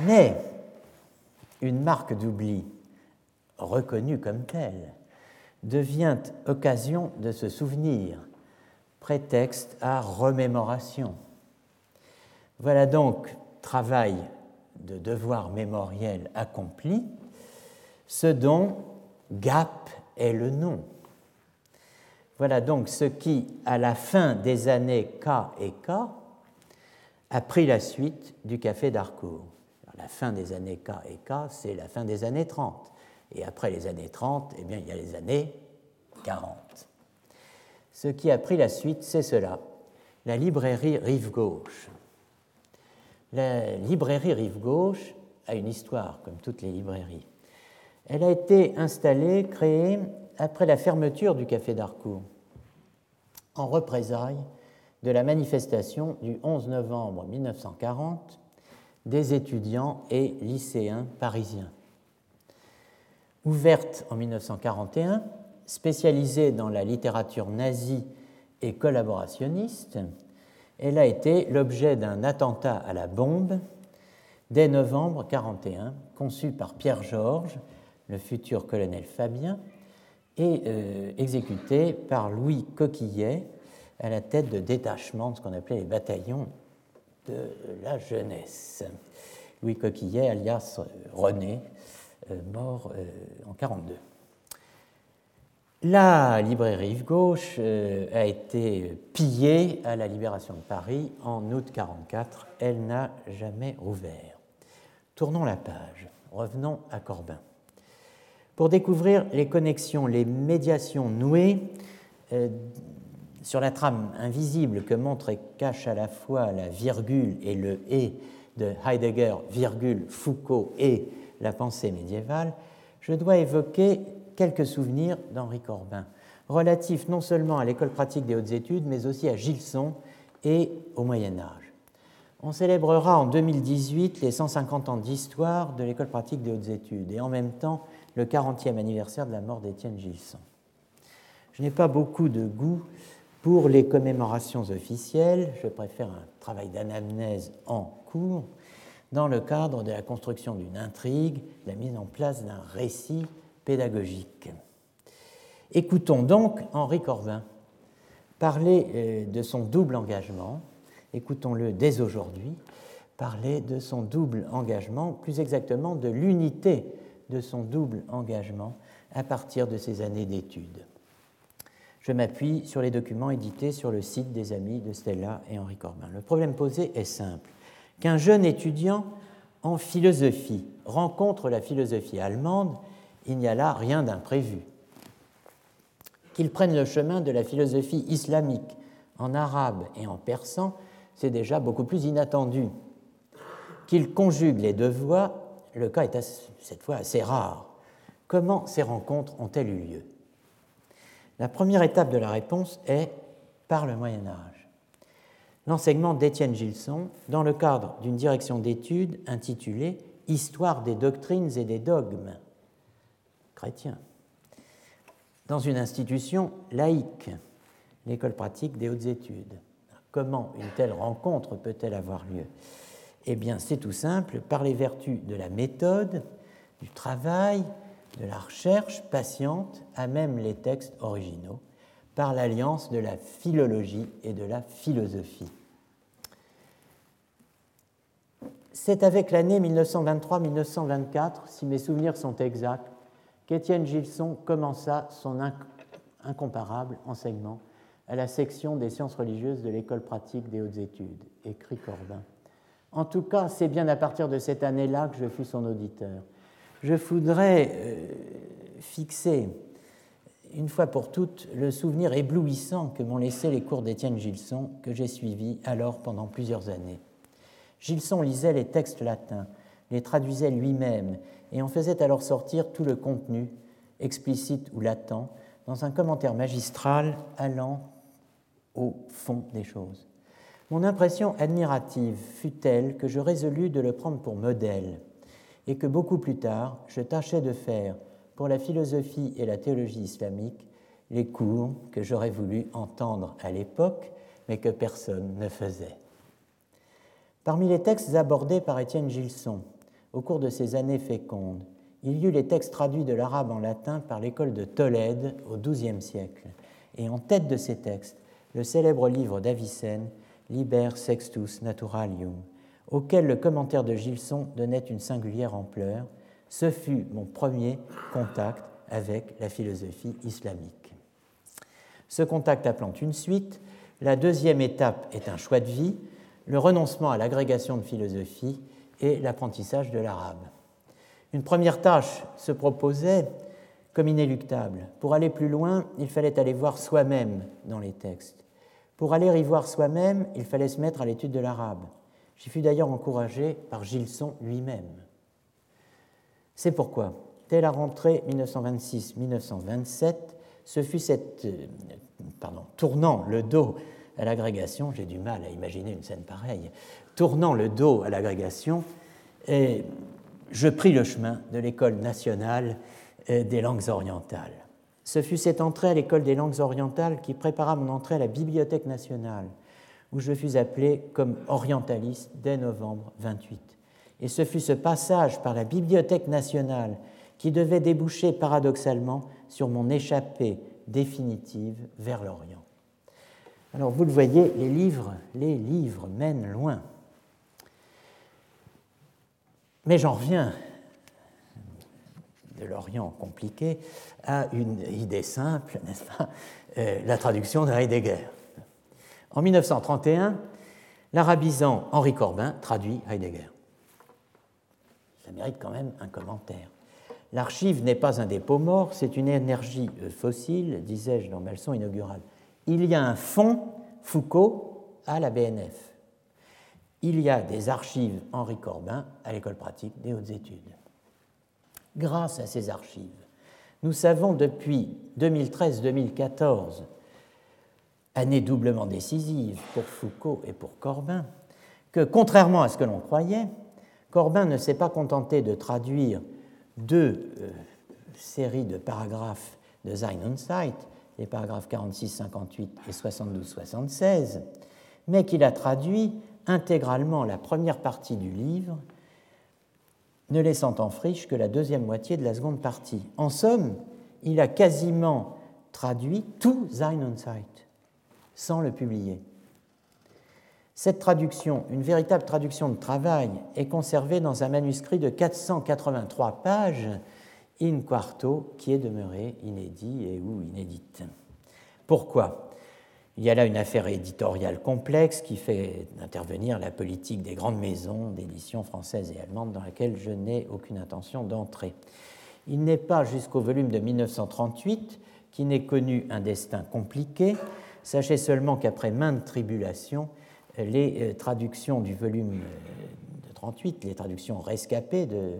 Mais une marque d'oubli reconnue comme telle devient occasion de se souvenir, prétexte à remémoration. Voilà donc travail de devoir mémoriel accompli, ce dont GAP est le nom. Voilà donc ce qui, à la fin des années K et K, a pris la suite du café d'Harcourt. La fin des années K et K, c'est la fin des années 30. Et après les années 30, eh bien, il y a les années 40. Ce qui a pris la suite, c'est cela, la librairie Rive Gauche. La librairie Rive Gauche a une histoire, comme toutes les librairies. Elle a été installée, créée après la fermeture du café d'Harcourt, en représailles de la manifestation du 11 novembre 1940 des étudiants et lycéens parisiens. Ouverte en 1941, spécialisée dans la littérature nazie et collaborationniste, elle a été l'objet d'un attentat à la bombe dès novembre 1941, conçu par Pierre Georges, le futur colonel Fabien, et euh, exécuté par Louis Coquillet à la tête de détachement de ce qu'on appelait les bataillons de la jeunesse. Louis Coquillet, alias René, mort euh, en 1942. La librairie Rive Gauche a été pillée à la libération de Paris en août 1944. Elle n'a jamais rouvert. Tournons la page. Revenons à Corbin pour découvrir les connexions, les médiations nouées euh, sur la trame invisible que montre et cache à la fois la virgule et le et de Heidegger, virgule, Foucault et la pensée médiévale, je dois évoquer quelques souvenirs d'Henri Corbin, relatifs non seulement à l'école pratique des hautes études, mais aussi à Gilson et au Moyen Âge. On célébrera en 2018 les 150 ans d'histoire de l'école pratique des hautes études et en même temps le 40e anniversaire de la mort d'Étienne Gilson. Je n'ai pas beaucoup de goût pour les commémorations officielles, je préfère un travail d'anamnèse en cours dans le cadre de la construction d'une intrigue, la mise en place d'un récit pédagogique. Écoutons donc Henri Corvin parler euh, de son double engagement, écoutons-le dès aujourd'hui, parler de son double engagement, plus exactement de l'unité de son double engagement à partir de ses années d'études. Je m'appuie sur les documents édités sur le site des amis de Stella et Henri Corbin. Le problème posé est simple. Qu'un jeune étudiant en philosophie rencontre la philosophie allemande, il n'y a là rien d'imprévu. Qu'il prenne le chemin de la philosophie islamique en arabe et en persan, c'est déjà beaucoup plus inattendu. Qu'il conjugue les deux voies, le cas est cette fois assez rare. Comment ces rencontres ont-elles eu lieu? La première étape de la réponse est par le Moyen Âge. L'enseignement d'Étienne Gilson dans le cadre d'une direction d'études intitulée Histoire des doctrines et des dogmes chrétiens dans une institution laïque, l'école pratique des hautes études. Comment une telle rencontre peut-elle avoir lieu? Eh bien, c'est tout simple, par les vertus de la méthode du travail, de la recherche patiente à même les textes originaux, par l'alliance de la philologie et de la philosophie. C'est avec l'année 1923-1924, si mes souvenirs sont exacts, qu'Étienne Gilson commença son incomparable enseignement à la section des sciences religieuses de l'école pratique des hautes études, écrit Corbin. En tout cas, c'est bien à partir de cette année-là que je fus son auditeur je voudrais euh, fixer une fois pour toutes le souvenir éblouissant que m'ont laissé les cours d'Étienne Gilson que j'ai suivis alors pendant plusieurs années. Gilson lisait les textes latins, les traduisait lui-même et en faisait alors sortir tout le contenu, explicite ou latent, dans un commentaire magistral allant au fond des choses. Mon impression admirative fut telle que je résolus de le prendre pour modèle et que beaucoup plus tard, je tâchais de faire pour la philosophie et la théologie islamique les cours que j'aurais voulu entendre à l'époque, mais que personne ne faisait. Parmi les textes abordés par Étienne Gilson au cours de ces années fécondes, il y eut les textes traduits de l'arabe en latin par l'école de Tolède au XIIe siècle, et en tête de ces textes, le célèbre livre d'Avicenne, Liber Sextus Naturalium, auquel le commentaire de Gilson donnait une singulière ampleur. Ce fut mon premier contact avec la philosophie islamique. Ce contact appelant une suite, la deuxième étape est un choix de vie, le renoncement à l'agrégation de philosophie et l'apprentissage de l'arabe. Une première tâche se proposait comme inéluctable. Pour aller plus loin, il fallait aller voir soi-même dans les textes. Pour aller y voir soi-même, il fallait se mettre à l'étude de l'arabe. J'y fus d'ailleurs encouragé par Gilson lui-même. C'est pourquoi, dès la rentrée 1926-1927, ce fut cette, euh, pardon, tournant le dos à l'agrégation, j'ai du mal à imaginer une scène pareille, tournant le dos à l'agrégation, et je pris le chemin de l'École nationale euh, des langues orientales. Ce fut cette entrée à l'École des langues orientales qui prépara mon entrée à la Bibliothèque nationale, où je fus appelé comme orientaliste dès novembre 28. Et ce fut ce passage par la Bibliothèque nationale qui devait déboucher paradoxalement sur mon échappée définitive vers l'Orient. Alors vous le voyez, les livres, les livres mènent loin. Mais j'en reviens de l'Orient compliqué à une idée simple, n'est-ce pas euh, La traduction de Heidegger. En 1931, l'arabisant Henri Corbin traduit Heidegger. Ça mérite quand même un commentaire. L'archive n'est pas un dépôt mort, c'est une énergie euh, fossile, disais-je dans ma leçon inaugurale. Il y a un fonds Foucault à la BNF il y a des archives Henri Corbin à l'école pratique des hautes études. Grâce à ces archives, nous savons depuis 2013-2014, année doublement décisive pour Foucault et pour Corbin, que contrairement à ce que l'on croyait, Corbin ne s'est pas contenté de traduire deux euh, séries de paragraphes de Sein und Zeit, les paragraphes 46-58 et 72-76, mais qu'il a traduit intégralement la première partie du livre, ne laissant en friche que la deuxième moitié de la seconde partie. En somme, il a quasiment traduit tout Sein und Zeit, sans le publier. Cette traduction, une véritable traduction de travail, est conservée dans un manuscrit de 483 pages in quarto qui est demeuré inédit et ou inédite. Pourquoi? Il y a là une affaire éditoriale complexe qui fait intervenir la politique des grandes maisons d'édition françaises et allemandes dans laquelle je n'ai aucune intention d'entrer. Il n'est pas jusqu'au volume de 1938 qui n'ait connu un destin compliqué. Sachez seulement qu'après maintes tribulations, les euh, traductions du volume euh, de 38, les traductions rescapées de,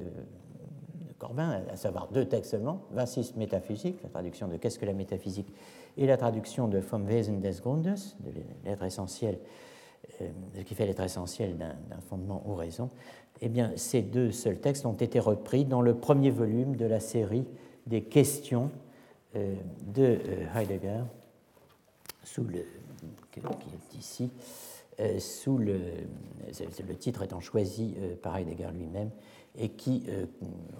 Corbin, à savoir deux textes seulement, 26 métaphysiques, la traduction de Qu'est-ce que la métaphysique et la traduction de Vom Wesen des Grundes, de l'être essentiel, euh, qui fait l'être essentiel d'un fondement ou raison, eh bien, ces deux seuls textes ont été repris dans le premier volume de la série des questions de Heidegger, sous le, qui est ici, sous le, titre étant choisi par Heidegger lui-même, et qui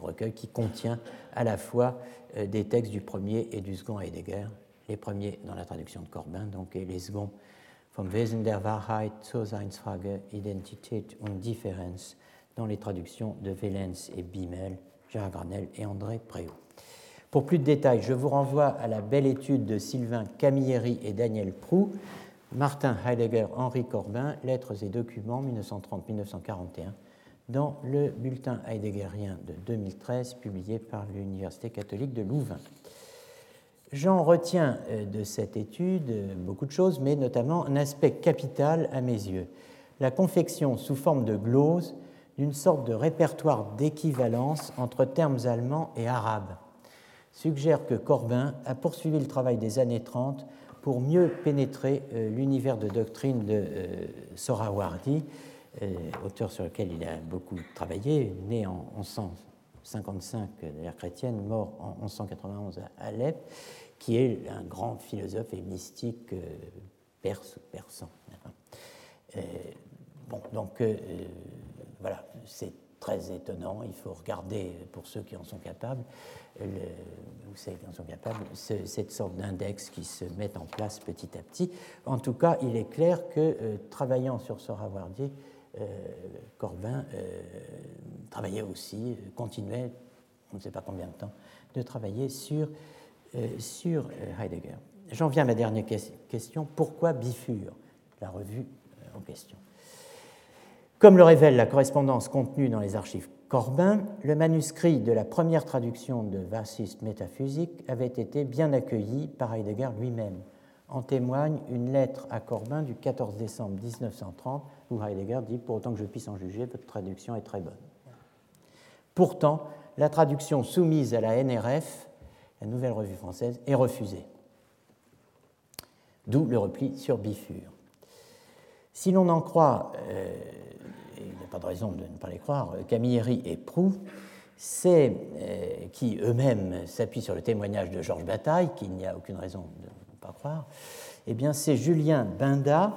recueille, qui contient à la fois des textes du premier et du second Heidegger, les premiers dans la traduction de Corbin, donc, et les seconds Vom Wesen der Wahrheit zur Seinsfrage, Identität und Differenz, dans les traductions de Vélens et Bimel, Gérard Granel et André Préau. Pour plus de détails, je vous renvoie à la belle étude de Sylvain Camilleri et Daniel Prou, Martin Heidegger, Henri Corbin, Lettres et documents 1930-1941, dans le bulletin heideggerien de 2013 publié par l'Université catholique de Louvain. J'en retiens euh, de cette étude euh, beaucoup de choses, mais notamment un aspect capital à mes yeux, la confection sous forme de glose d'une sorte de répertoire d'équivalence entre termes allemands et arabes. suggère que Corbin a poursuivi le travail des années 30 pour mieux pénétrer euh, l'univers de doctrine de euh, Sohrawardi, euh, auteur sur lequel il a beaucoup travaillé, né en 1155 de l'ère chrétienne, mort en 1191 à Alep, qui est un grand philosophe et mystique perse ou persan. bon, donc voilà, c'est très étonnant. Il faut regarder, pour ceux qui en sont capables, vous savez qui en sont capables, cette sorte d'index qui se met en place petit à petit. En tout cas, il est clair que euh, travaillant sur Sohrawardi, euh, Corbin euh, travaillait aussi, continuait, on ne sait pas combien de temps, de travailler sur, sur Heidegger. J'en viens à ma dernière question. Pourquoi Bifure, la revue en question comme le révèle la correspondance contenue dans les archives Corbin, le manuscrit de la première traduction de Vasiste métaphysique avait été bien accueilli par Heidegger lui-même. En témoigne une lettre à Corbin du 14 décembre 1930 où Heidegger dit Pour autant que je puisse en juger, votre traduction est très bonne. Pourtant, la traduction soumise à la NRF, la Nouvelle Revue Française, est refusée. D'où le repli sur Bifure. Si l'on en croit euh, pas de raison de ne pas les croire, Camilleri et Proux, c'est, euh, qui eux-mêmes s'appuient sur le témoignage de Georges Bataille, qu'il n'y a aucune raison de ne pas croire, eh bien c'est Julien Binda,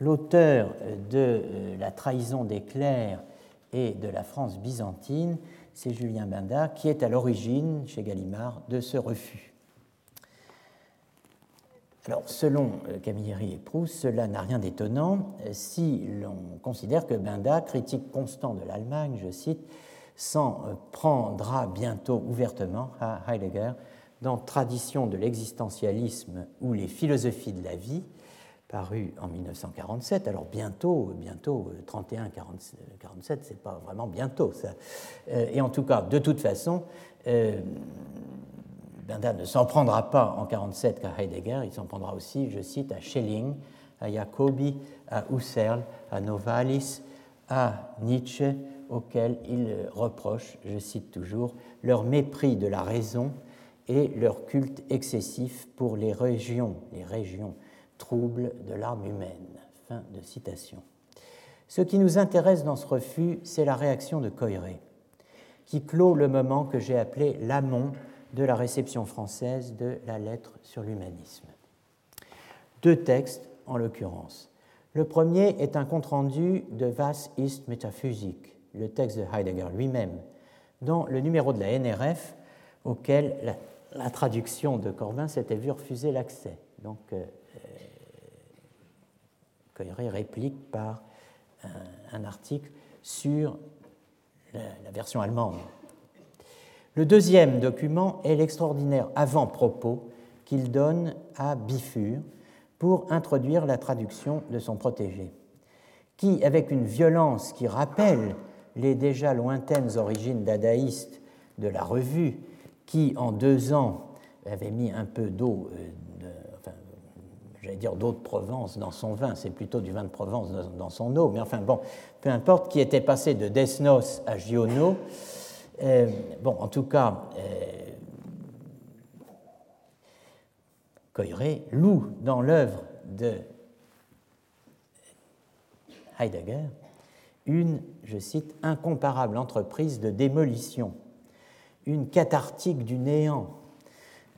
l'auteur de euh, La trahison des clercs et de la France byzantine, c'est Julien Binda qui est à l'origine, chez Gallimard, de ce refus. Alors, selon euh, Camilleri et Proust, cela n'a rien d'étonnant euh, si l'on considère que Benda, critique constant de l'Allemagne, je cite, s'en euh, prendra bientôt ouvertement à Heidegger dans Tradition de l'existentialisme ou les philosophies de la vie, paru en 1947. Alors bientôt, bientôt 31, 47, c'est pas vraiment bientôt ça. Et en tout cas, de toute façon, Benda ne s'en prendra pas en 1947 qu'à Heidegger, il s'en prendra aussi, je cite, à Schelling, à Jacobi, à Husserl, à Novalis, à Nietzsche, auxquels il reproche, je cite toujours, leur mépris de la raison et leur culte excessif pour les régions, les régions troubles de l'âme humaine. Fin de citation. Ce qui nous intéresse dans ce refus, c'est la réaction de Coiré, qui clôt le moment que j'ai appelé l'amont de la réception française de la lettre sur l'humanisme. Deux textes, en l'occurrence. Le premier est un compte-rendu de Was ist Metaphysik, le texte de Heidegger lui-même, dans le numéro de la NRF auquel la, traduction de Corbin s'était vue refuser l'accès. Donc, euh, euh réplique par un, article sur la version allemande le deuxième document est l'extraordinaire avant-propos qu'il donne à Bifur pour introduire la traduction de son protégé, qui, avec une violence qui rappelle les déjà lointaines origines dadaïstes de la revue, qui en deux ans avait mis un peu d'eau, euh, enfin, j'allais dire d'eau de Provence dans son vin, c'est plutôt du vin de Provence dans son eau, mais enfin bon, peu importe, qui était passé de Desnos à Giono, euh, bon, en tout cas, euh, loue dans l'œuvre de Heidegger une, je cite, incomparable entreprise de démolition, une cathartique du néant,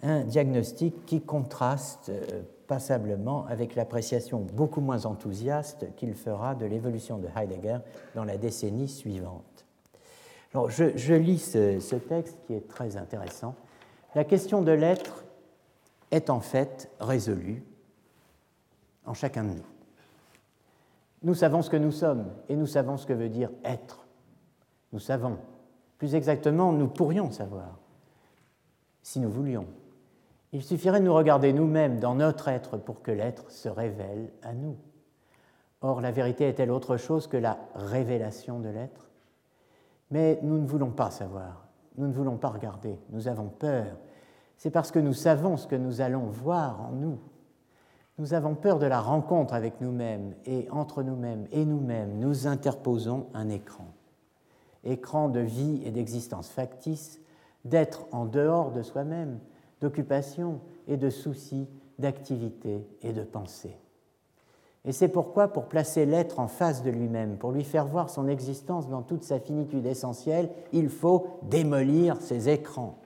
un diagnostic qui contraste euh, passablement avec l'appréciation beaucoup moins enthousiaste qu'il fera de l'évolution de Heidegger dans la décennie suivante. Alors, je, lis ce, texte qui est très intéressant. La question de l'être est en fait résolue en chacun de nous. Nous savons ce que nous sommes et nous savons ce que veut dire être. Nous savons. Plus exactement, nous pourrions savoir si nous voulions. Il suffirait de nous regarder nous-mêmes dans notre être pour que l'être se révèle à nous. Or, la vérité est-elle autre chose que la révélation de l'être? Mais nous ne voulons pas savoir, nous ne voulons pas regarder, nous avons peur. C'est parce que nous savons ce que nous allons voir en nous. Nous avons peur de la rencontre avec nous-mêmes et entre nous-mêmes et nous-mêmes, nous interposons un écran. Écran de vie et d'existence factice d'être en dehors de soi-même, d'occupation et de soucis, d'activité et de pensée. Et c'est pourquoi, pour placer l'être en face de lui-même, pour lui faire voir son existence dans toute sa finitude essentielle, il faut démolir ses écrans.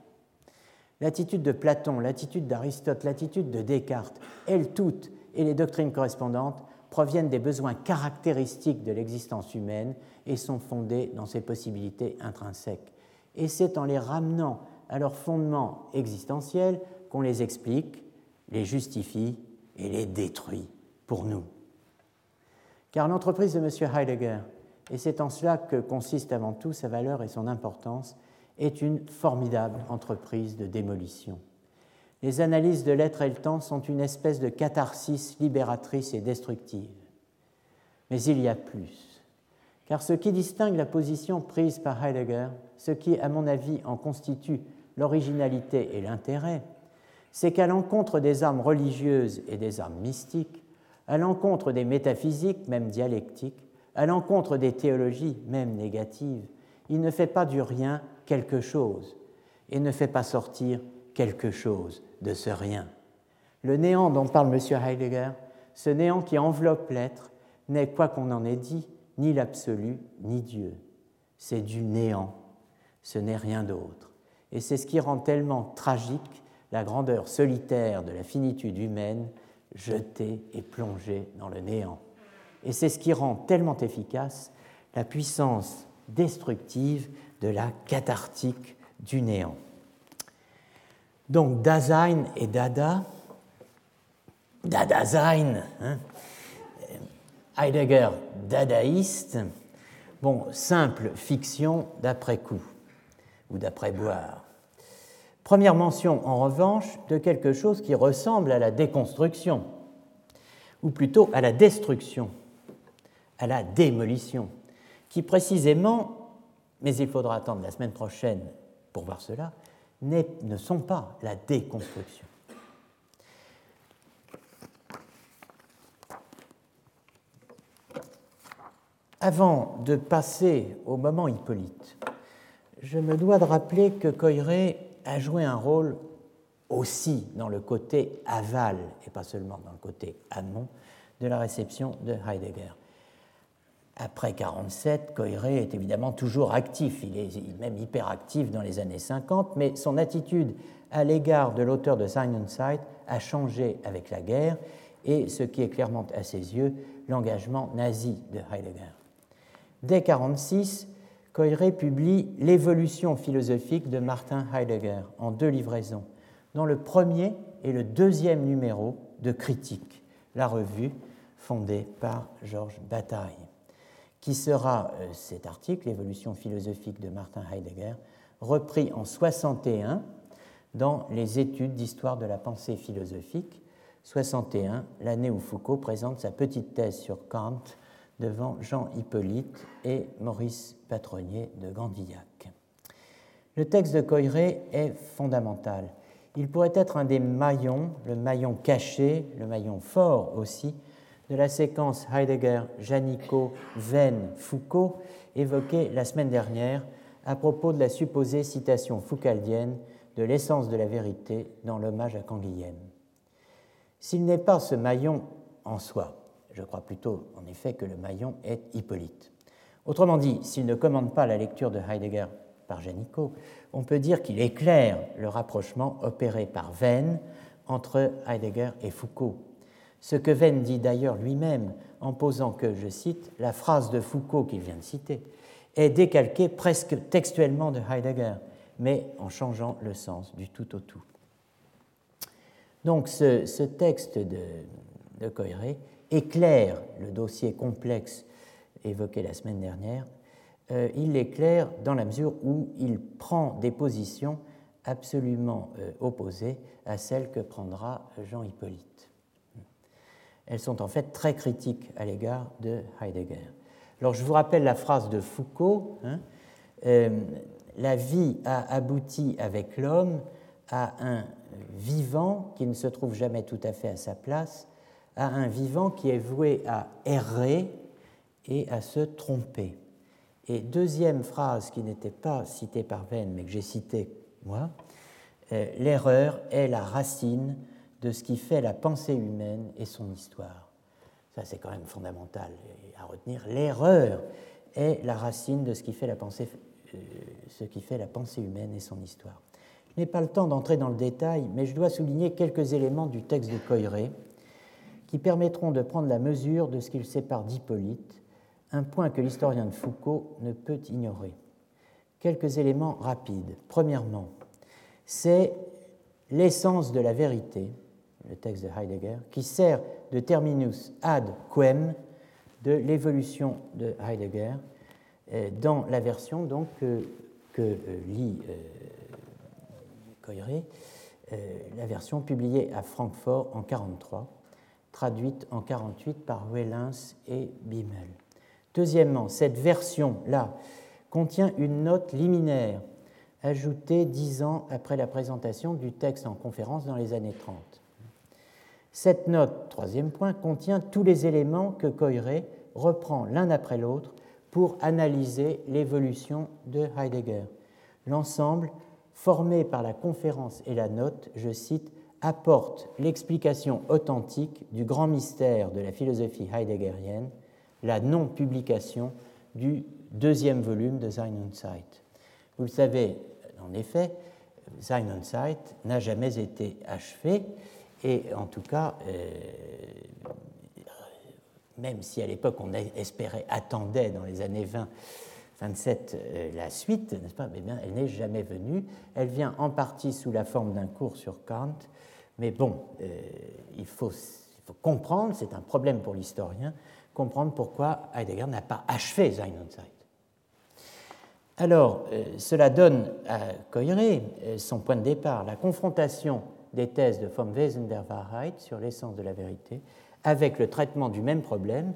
L'attitude de Platon, l'attitude d'Aristote, l'attitude de Descartes, elles toutes, et les doctrines correspondantes, proviennent des besoins caractéristiques de l'existence humaine et sont fondées dans ses possibilités intrinsèques. Et c'est en les ramenant à leurs fondements existentiels qu'on les explique, les justifie et les détruit pour nous. Car l'entreprise de M. Heidegger, et c'est en cela que consiste avant tout sa valeur et son importance, est une formidable entreprise de démolition. Les analyses de l'être et le temps sont une espèce de catharsis libératrice et destructive. Mais il y a plus. Car ce qui distingue la position prise par Heidegger, ce qui, à mon avis, en constitue l'originalité et l'intérêt, c'est qu'à l'encontre des armes religieuses et des armes mystiques, à l'encontre des métaphysiques, même dialectiques, à l'encontre des théologies, même négatives, il ne fait pas du rien quelque chose et ne fait pas sortir quelque chose de ce rien. Le néant dont parle M. Heidegger, ce néant qui enveloppe l'être, n'est, quoi qu'on en ait dit, ni l'absolu, ni Dieu. C'est du néant, ce n'est rien d'autre. Et c'est ce qui rend tellement tragique la grandeur solitaire de la finitude humaine jetée et plongée dans le néant. Et c'est ce qui rend tellement efficace la puissance destructive de la cathartique du néant. Donc Dasein et Dada, Dadasein, hein, Heidegger dadaïste, bon, simple fiction d'après-coup ou d'après-boire. Première mention, en revanche, de quelque chose qui ressemble à la déconstruction, ou plutôt à la destruction, à la démolition, qui précisément mais il faudra attendre la semaine prochaine pour voir cela, ne sont pas la déconstruction. Avant de passer au moment Hippolyte, je me dois de rappeler que Coiré a joué un rôle aussi dans le côté aval, et pas seulement dans le côté amont, de la réception de Heidegger. Après 1947, Coiré est évidemment toujours actif, il est même hyperactif dans les années 50, mais son attitude à l'égard de l'auteur de Sign and Sight a changé avec la guerre et ce qui est clairement à ses yeux l'engagement nazi de Heidegger. Dès 1946, Coiré publie L'évolution philosophique de Martin Heidegger en deux livraisons, dont le premier et le deuxième numéro de Critique, la revue fondée par Georges Bataille qui sera euh, cet article, L'évolution philosophique de Martin Heidegger, repris en 61 dans les études d'histoire de la pensée philosophique, 61, l'année où Foucault présente sa petite thèse sur Kant devant Jean Hippolyte et Maurice Patronnier de Gandillac. Le texte de Coiré est fondamental. Il pourrait être un des maillons, le maillon caché, le maillon fort aussi, de la séquence Heidegger, Janicot, Venn, Foucault évoquée la semaine dernière à propos de la supposée citation foucaldienne de l'essence de la vérité dans l'hommage à Canguilhem. S'il n'est pas ce maillon en soi, je crois plutôt en effet que le maillon est Hippolyte. Autrement dit, s'il ne commande pas la lecture de Heidegger par Janicot, on peut dire qu'il éclaire le rapprochement opéré par Venn entre Heidegger et Foucault ce que Venn dit d'ailleurs lui-même en posant que, je cite, la phrase de Foucault qu'il vient de citer est décalquée presque textuellement de Heidegger, mais en changeant le sens du tout au tout. Donc ce, texte de, Coiré éclaire le dossier complexe évoqué la semaine dernière. Euh, il l'éclaire dans la mesure où il prend des positions absolument euh, opposées à celles que prendra Jean Hippolyte elles sont en fait très critiques à l'égard de Heidegger. Alors je vous rappelle la phrase de Foucault, hein, euh, la vie a abouti avec l'homme à un vivant qui ne se trouve jamais tout à fait à sa place, à un vivant qui est voué à errer et à se tromper. Et deuxième phrase qui n'était pas citée par Venn, mais que j'ai citée moi, euh, l'erreur est la racine de ce qui fait la pensée humaine et son histoire. Ça, c'est quand même fondamental à retenir. L'erreur est la racine de ce qui fait la pensée, euh, ce qui fait la pensée humaine et son histoire. Je n'ai pas le temps d'entrer dans le détail, mais je dois souligner quelques éléments du texte de Coiré qui permettront de prendre la mesure de ce qu'il sépare d'Hippolyte, un point que l'historien de Foucault ne peut ignorer. Quelques éléments rapides. Premièrement, c'est l'essence de la vérité, le texte de Heidegger, qui sert de terminus ad quem de l'évolution de Heidegger euh, dans la version donc, que, euh, lit euh, la version publiée à Francfort en 1943, traduite en 1948 par Wellens et Bimmel. Deuxièmement, cette version-là contient une note liminaire ajoutée dix ans après la présentation du texte en conférence dans les années 30. Cette note, troisième point, contient tous les éléments que Coiré reprend l'un après l'autre pour analyser l'évolution de Heidegger. L'ensemble, formé par la conférence et la note, je cite, apporte l'explication authentique du grand mystère de la philosophie heideggerienne, la non-publication du deuxième volume de Sein und Zeit. Vous le savez, en effet, Sein und Zeit n'a jamais été achevé, et en tout cas, euh, même si à l'époque on espérait, attendait dans les années 20, 27 euh, la suite, n'est-ce pas Mais bien, elle n'est jamais venue. Elle vient en partie sous la forme d'un cours sur Kant, mais bon, euh, il, faut, comprendre, c'est un problème pour l'historien, comprendre pourquoi Heidegger n'a pas achevé Sein und Zeit. Alors, euh, cela donne à Coiré euh, son point de départ, la confrontation des thèses de Vom Wesen der Wahrheit sur l'essence de la vérité, avec le traitement du même problème,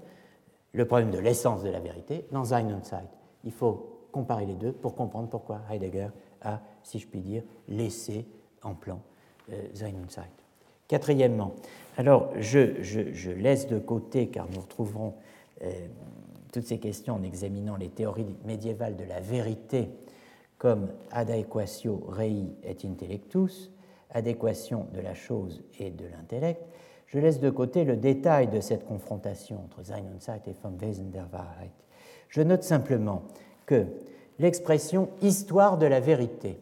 le problème de l'essence de la vérité, dans Sein und Zeit. Il faut comparer les deux pour comprendre pourquoi Heidegger a, si je puis dire, laissé en plan Zeit. Quatrièmement, alors je, laisse de côté, car nous retrouverons toutes ces questions en examinant les théories médiévales de la vérité comme adéquatio rei et intellectus, adéquation de la chose et de l'intellect, je laisse de côté le détail de cette confrontation entre Sein und et Vom Wesen der Wahrheit. Je note simplement que l'expression histoire de la vérité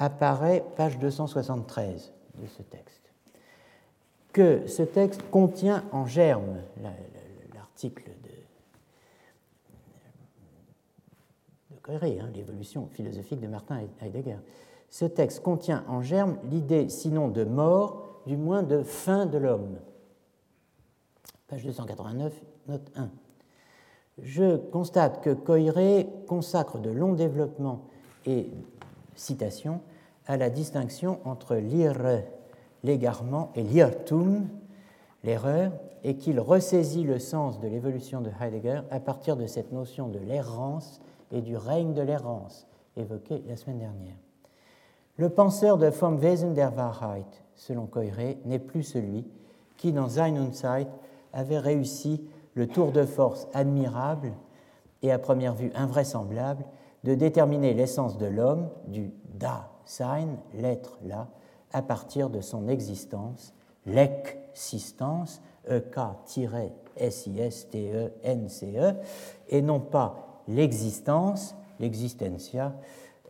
apparaît page 273 de ce texte, que ce texte contient en germe, l'article Hein, l'évolution philosophique de Martin Heidegger. Ce texte contient en germe l'idée, sinon de mort, du moins de fin de l'homme. Page 289, note 1. Je constate que Coiré consacre de longs développements et citations à la distinction entre l'ire, l'égarement, et l'irtum, l'erreur, et qu'il ressaisit le sens de l'évolution de Heidegger à partir de cette notion de l'errance et du règne de l'errance évoqué la semaine dernière. Le penseur de Vom Wesen der Wahrheit, selon Coiré, n'est plus celui qui, dans Sein und Zeit, avait réussi le tour de force admirable et à première vue invraisemblable de déterminer l'essence de l'homme, du da sein, l'être là, à partir de son existence, l'existence, E-K-S-I-S-T-E-N-C-E, et non pas l'existence, l'existentia,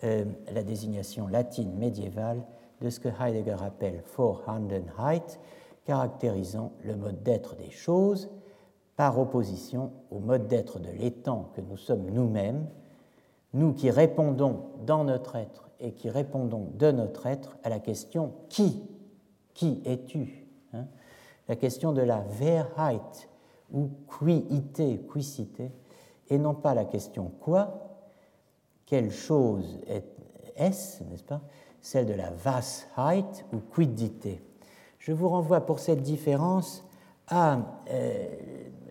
euh, la désignation latine médiévale de ce que Heidegger appelle Vorhandenheit, caractérisant le mode d'être des choses par opposition au mode d'être de l'étang que nous sommes nous-mêmes, nous qui répondons dans notre être et qui répondons de notre être à la question qui? Qui es-tu hein? La question de la Wehrheit ou quiité, quicité, et non pas la question quoi, quelle chose est-ce, n'est-ce pas, celle de la Washeit ou quiddité. Je vous renvoie pour cette différence à euh,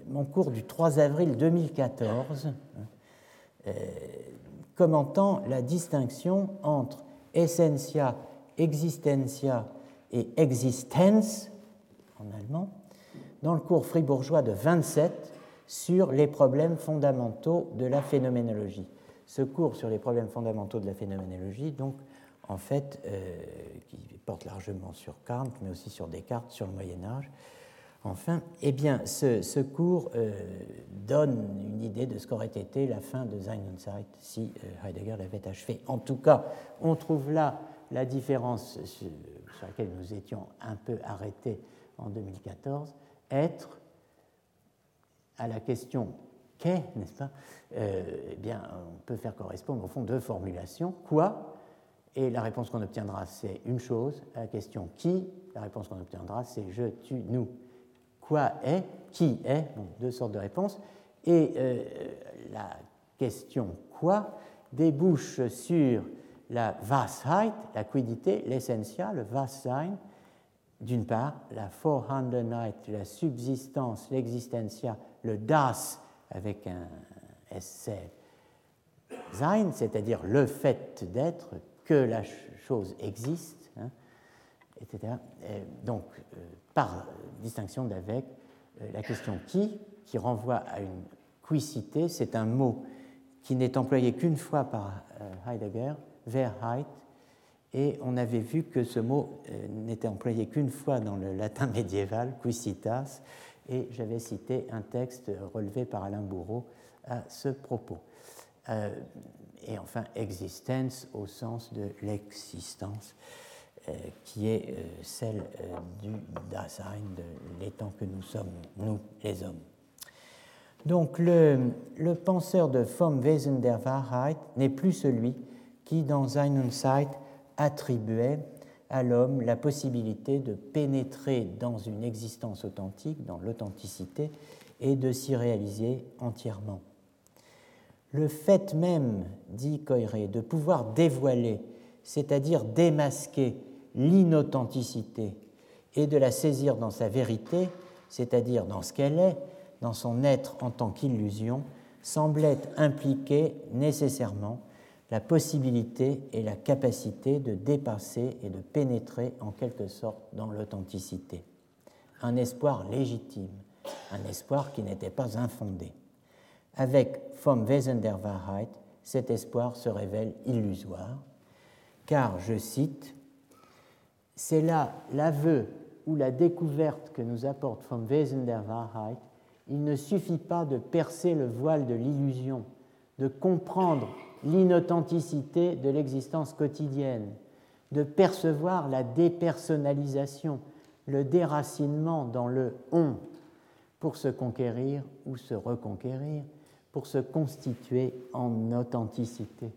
mon cours du 3 avril 2014, hein, euh, commentant la distinction entre essentia, existentia et existence en allemand, dans le cours fribourgeois de 27 sur les problèmes fondamentaux de la phénoménologie. Ce cours sur les problèmes fondamentaux de la phénoménologie, donc en fait, qui porte largement sur Kant, mais aussi sur Descartes, sur le Moyen Âge. Enfin, eh bien, ce, cours donne une idée de ce qu'aurait été la fin de Sein und Zeit si Heidegger l'avait achevé. En tout cas, on trouve là la différence sur laquelle nous étions un peu arrêtés en 2014, être à la question qu'est, n'est-ce pas? Euh, Eh bien, on peut faire correspondre au fond deux formulations. Quoi? Et la réponse qu'on obtiendra, c'est une chose. À la question qui, la réponse qu'on obtiendra, c'est je, tu, nous. Quoi est Qui est Donc, deux sortes de réponses. Et euh, la question quoi débouche sur la Washeit, la quiddité, l'essentiel, le Wassein, d'une part, la Vorhandenheit, la subsistance, l'existentia, le Das avec un SC sein, c'est-à-dire le fait d'être, que la chose existe, hein, etc. donc, euh, par distinction d'avec euh, la question qui, qui renvoie à une quicité, c'est un mot qui n'est employé qu'une fois par euh, Heidegger, Verheit, et on avait vu que ce mot euh, n'était employé qu'une fois dans le latin médiéval, quicitas, et j'avais cité un texte relevé par Alain Bourreau à ce propos. Et enfin, existence au sens de l'existence, qui est celle du Dasein, de l'étant que nous sommes, nous les hommes. Donc le, le penseur de Vom Wesen der Wahrheit n'est plus celui qui, dans Sein und Zeit, attribuait à l'homme la possibilité de pénétrer dans une existence authentique, dans l'authenticité, et de s'y réaliser entièrement. Le fait même, dit Coiré, de pouvoir dévoiler, c'est-à-dire démasquer l'inauthenticité et de la saisir dans sa vérité, c'est-à-dire dans ce qu'elle est, dans son être en tant qu'illusion, semblait impliquer nécessairement la possibilité et la capacité de dépasser et de pénétrer en quelque sorte dans l'authenticité. Un espoir légitime, un espoir qui n'était pas infondé. Avec Vom Wesen der Wahrheit, cet espoir se révèle illusoire, car, je cite, c'est là l'aveu ou la découverte que nous apporte Vom Wesen der Wahrheit. Il ne suffit pas de percer le voile de l'illusion, de comprendre l'inauthenticité de l'existence quotidienne, de percevoir la dépersonnalisation, le déracinement dans le on, pour se conquérir ou se reconquérir, pour se constituer en authenticité.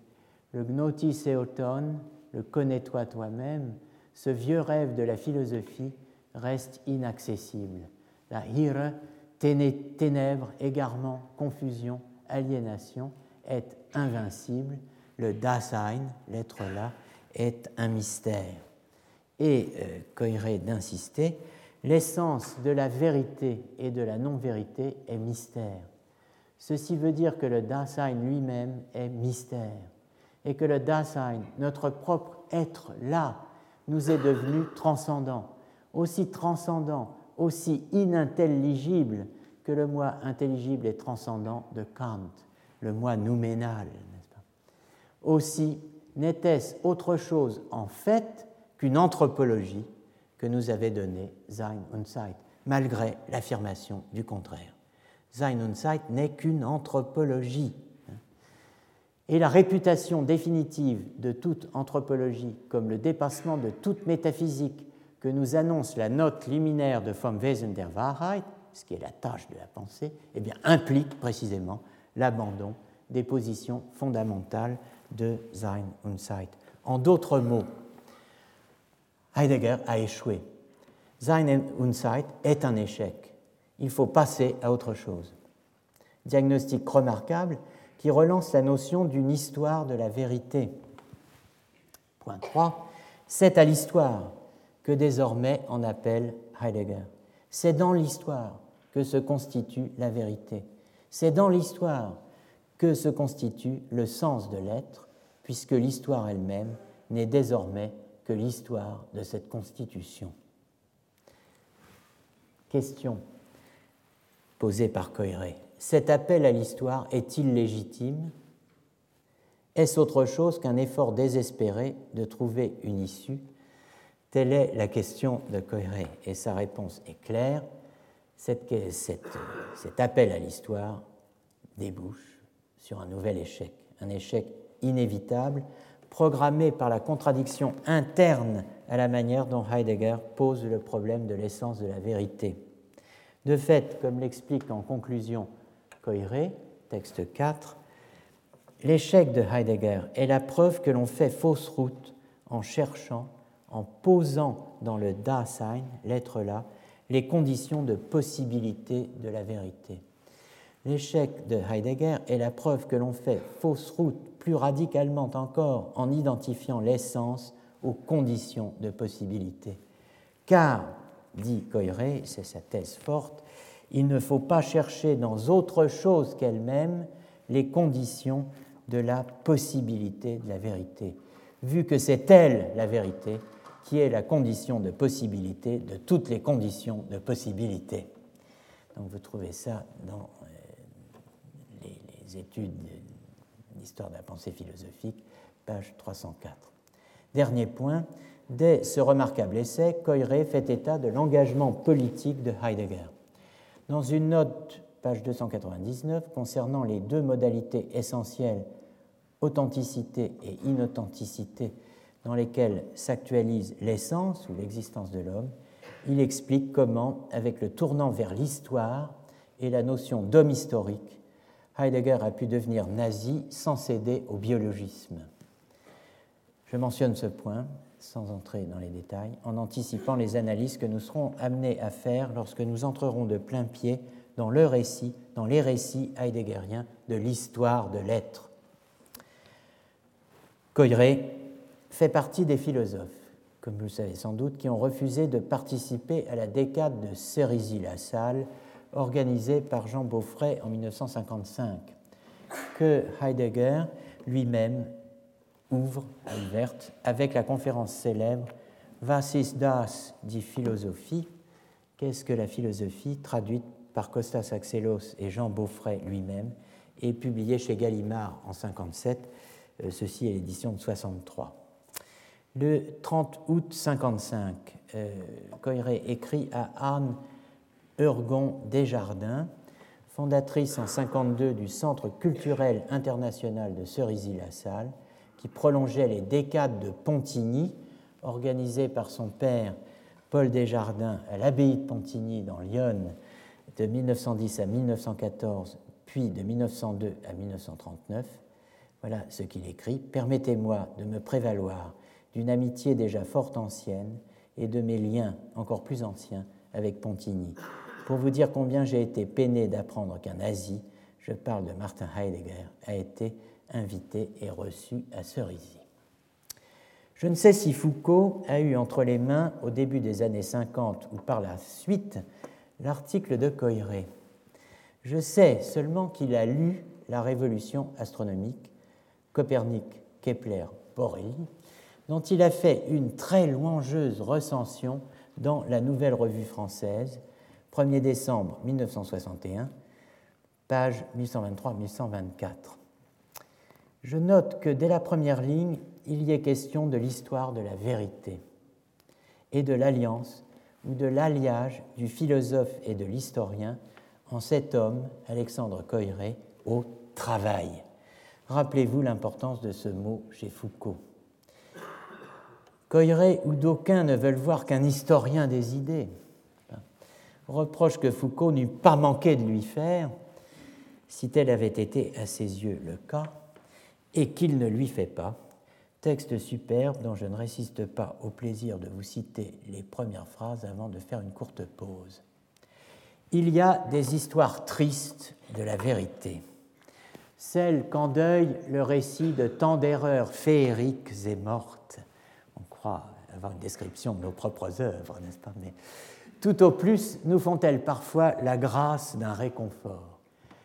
Le gnotis eoton, le connais-toi toi-même, ce vieux rêve de la philosophie reste inaccessible. La hire, ténèbres, égarement, confusion, aliénation, est invincible, le Dasein, l'être là, est un mystère. Et, euh, d'insister, l'essence de la vérité et de la non-vérité est mystère. Ceci veut dire que le Dasein lui-même est mystère et que le Dasein, notre propre être là, nous est devenu transcendant, aussi transcendant, aussi inintelligible que le moi intelligible et transcendant de Kant le moi nouménal. Pas? Aussi, n'était-ce autre chose en fait qu'une anthropologie que nous avait donnée Sein und Zeit, malgré l'affirmation du contraire. Sein und Zeit n'est qu'une anthropologie. Et la réputation définitive de toute anthropologie comme le dépassement de toute métaphysique que nous annonce la note liminaire de Vom Wesen der Wahrheit, ce qui est la tâche de la pensée, eh bien, implique précisément l'abandon des positions fondamentales de Sein und Zeit. En d'autres mots, Heidegger a échoué. Sein und Zeit est un échec. Il faut passer à autre chose. Diagnostic remarquable qui relance la notion d'une histoire de la vérité. Point 3. C'est à l'histoire que désormais on appelle Heidegger. C'est dans l'histoire que se constitue la vérité. C'est dans l'histoire que se constitue le sens de l'être, puisque l'histoire elle-même n'est désormais que l'histoire de cette constitution. Question posée par Coiré. Cet appel à l'histoire est-il légitime? Est-ce autre chose qu'un effort désespéré de trouver une issue? Telle est la question de Coiré, et sa réponse est claire. cet appel à l'histoire débouche sur un nouvel échec, un échec inévitable, programmé par la contradiction interne à la manière dont Heidegger pose le problème de l'essence de la vérité. De fait, comme l'explique en conclusion Coiré, texte 4, l'échec de Heidegger est la preuve que l'on fait fausse route en cherchant, en posant dans le Dasein, l'être là, les conditions de possibilité de la vérité. L'échec de Heidegger est la preuve que l'on fait fausse route plus radicalement encore en identifiant l'essence aux conditions de possibilité. Car, dit Coiré, c'est sa thèse forte, il ne faut pas chercher dans autre chose qu'elle-même les conditions de la possibilité de la vérité, vu que c'est elle, la vérité, qui est la condition de possibilité de toutes les conditions de possibilité. Donc vous trouvez ça dans euh, les, études d'histoire de la pensée philosophique, page 304. Dernier point, dès ce remarquable essai, Coiré fait état de l'engagement politique de Heidegger. Dans une note, page 299, concernant les deux modalités essentielles, authenticité et inauthenticité, dans lesquelles s'actualise l'essence ou l'existence de l'homme, il explique comment, avec le tournant vers l'histoire et la notion d'homme historique, Heidegger a pu devenir nazi sans céder au biologisme. Je mentionne ce point, sans entrer dans les détails, en anticipant les analyses que nous serons amenés à faire lorsque nous entrerons de plein pied dans le récit, dans les récits heideggeriens de l'histoire de l'être. Coiré fait partie des philosophes, comme vous le savez sans doute, qui ont refusé de participer à la décade de Cerisy-la-Salle organisée par Jean Beaufray en 1955, que Heidegger lui-même ouvre, ouverte, avec la conférence célèbre Was ist das, dit philosophie. Qu'est-ce que la philosophie? Traduite par Costas Axelos et Jean Beaufray lui-même et publiée chez Gallimard en 1957, euh, ceci est l'édition de 63. Le 30 août 1955, euh, écrit à Anne Urgon Desjardins, fondatrice en 1952 du Centre culturel international de Cerisy-la-Salle, qui prolongeait les décades de Pontigny, organisées par son père Paul Desjardins à l'abbaye de Pontigny dans Lyon de 1910 à 1914, puis de 1902 à 1939. Voilà ce qu'il écrit. Permettez-moi de me prévaloir d'une amitié déjà fort ancienne et de mes liens encore plus anciens avec Pontigny. Pour vous dire combien j'ai été peiné d'apprendre qu'un nazi, je parle de Martin Heidegger, a été invité et reçu à Cerisy. Je ne sais si Foucault a eu entre les mains, au début des années 50 ou par la suite, l'article de Coiré. Je sais seulement qu'il a lu La Révolution astronomique, Copernic, Kepler, Borelli, dont il a fait une très louangeuse recension dans la Nouvelle Revue française, 1er décembre 1961, page 1123-1124 je note que dès la première ligne, il y est question de l'histoire de la vérité et de l'alliance ou de l'alliage du philosophe et de l'historien en cet homme, Alexandre Coiré, au travail. Rappelez-vous l'importance de ce mot chez Foucault. Coiré ou d'aucuns ne veulent voir qu'un historien des idées. Reproche que Foucault n'eût pas manqué de lui faire, si tel avait été à ses yeux le cas, et qu'il ne lui fait pas. Texte superbe dont je ne résiste pas au plaisir de vous citer les premières phrases avant de faire une courte pause. Il y a des histoires tristes de la vérité, celles qu'endeuille le récit de tant d'erreurs féeriques et mortes. On croit avoir une description de nos propres œuvres, n'est-ce pas? Mais tout au plus nous font-elles parfois la grâce d'un réconfort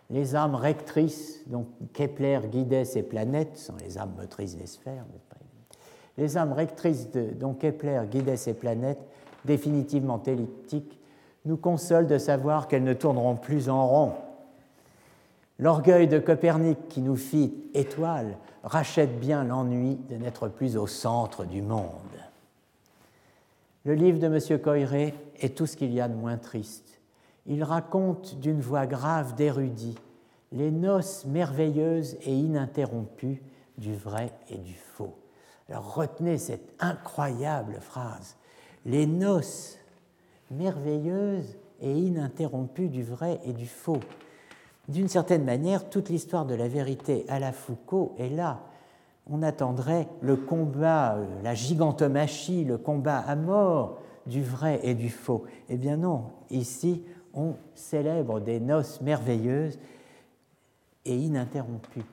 les âmes rectrices dont Kepler guidait ses planètes, sont les âmes motrices des sphères, les âmes rectrices dont Kepler guidait ses planètes, définitivement elliptiques, nous consolent de savoir qu'elles ne tourneront plus en rond. L'orgueil de Copernic qui nous fit étoile rachète bien l'ennui de n'être plus au centre du monde. Le livre de M. Coiré est tout ce qu'il y a de moins triste. Il raconte d'une voix grave d'érudit les noces merveilleuses et ininterrompues du vrai et du faux. Alors retenez cette incroyable phrase. Les noces merveilleuses et ininterrompues du vrai et du faux. D'une certaine manière, toute l'histoire de la vérité à la Foucault est là. On attendrait le combat, euh, la gigantomachie, le combat à mort du vrai et du faux. Eh bien non, ici, on célèbre des noces merveilleuses et ininterrompues.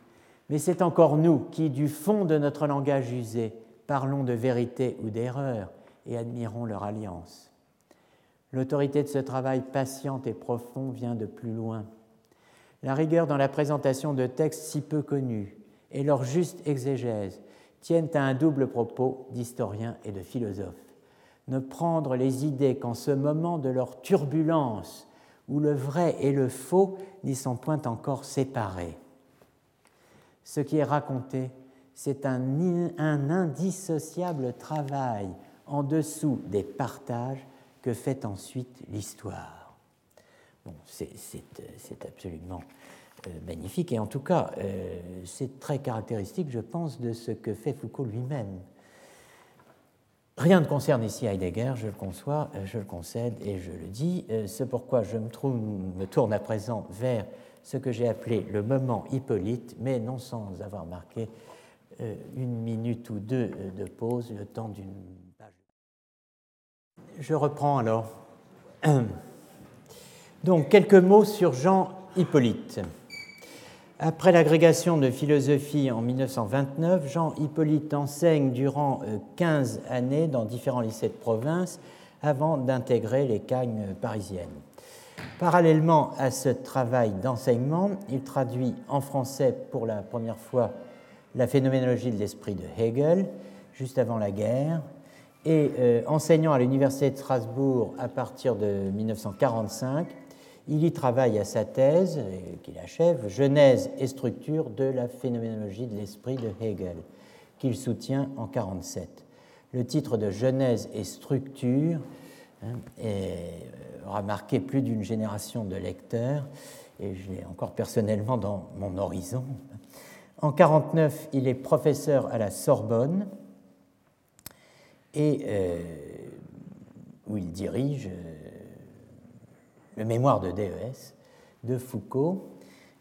Mais c'est encore nous qui, du fond de notre langage usé, parlons de vérité ou d'erreur et admirons leur alliance. L'autorité de ce travail patient et profond vient de plus loin. La rigueur dans la présentation de textes si peu connus et leur juste exégèse tiennent à un double propos d'historien et de philosophe. Ne prendre les idées qu'en ce moment de leur turbulence, où le vrai et le faux n'y sont point encore séparés. Ce qui est raconté, c'est un, indissociable travail en dessous des partages que fait ensuite l'histoire. Bon, c'est absolument euh, magnifique et en tout cas, euh, c'est très caractéristique, je pense, de ce que fait Foucault lui-même. Rien ne concerne ici Heidegger, je le conçois, euh, je le concède et je le dis. C'est pourquoi je me, tourne à présent vers ce que j'ai appelé le moment Hippolyte, mais non sans avoir marqué une minute ou deux de pause, le temps d'une page. Je reprends alors. Donc, quelques mots sur Jean Hippolyte. Après l'agrégation de philosophie en 1929, Jean Hippolyte enseigne durant 15 euh, années dans différents lycées de province avant d'intégrer les cagnes parisiennes. Parallèlement à ce travail d'enseignement, il traduit en français pour la première fois la phénoménologie de l'esprit de Hegel, juste avant la guerre, et euh, enseignant à l'Université de Strasbourg à partir de 1945, il y travaille à sa thèse, qu'il achève, Genèse et structure de la phénoménologie de l'esprit de Hegel, qu'il soutient en 1947. Le titre de Genèse et structure hein, aura marqué plus d'une génération de lecteurs, et je l'ai encore personnellement dans mon horizon. En 1949, il est professeur à la Sorbonne, et euh, où il dirige le mémoire de DES de Foucault,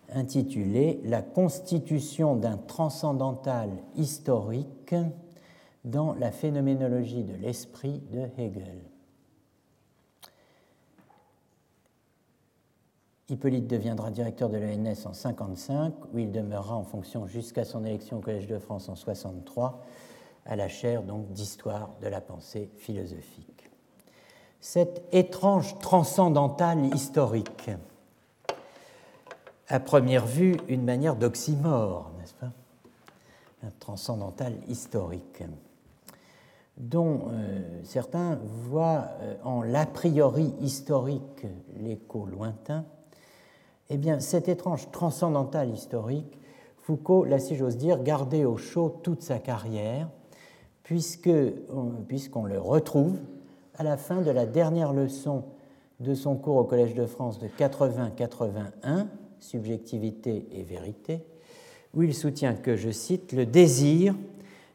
intitulé La constitution d'un transcendantal historique dans la phénoménologie de l'esprit de Hegel. Hippolyte deviendra directeur de l'ENS en 1955, où il demeurera en fonction jusqu'à son élection au Collège de France en 1963, à la chaire d'histoire de la pensée philosophique cette étrange transcendantale historique. À première vue, une manière d'oxymore, n'est-ce pas? Un transcendantal historique, dont euh, certains voient euh, en l'a priori historique l'écho lointain. Eh bien, cet étrange transcendantal historique, Foucault l'a, si j'ose dire, gardé au chaud toute sa carrière, puisqu'on le retrouve à la fin de la dernière leçon de son cours au Collège de France de 80-81, Subjectivité et vérité, où il soutient que, je cite, le désir,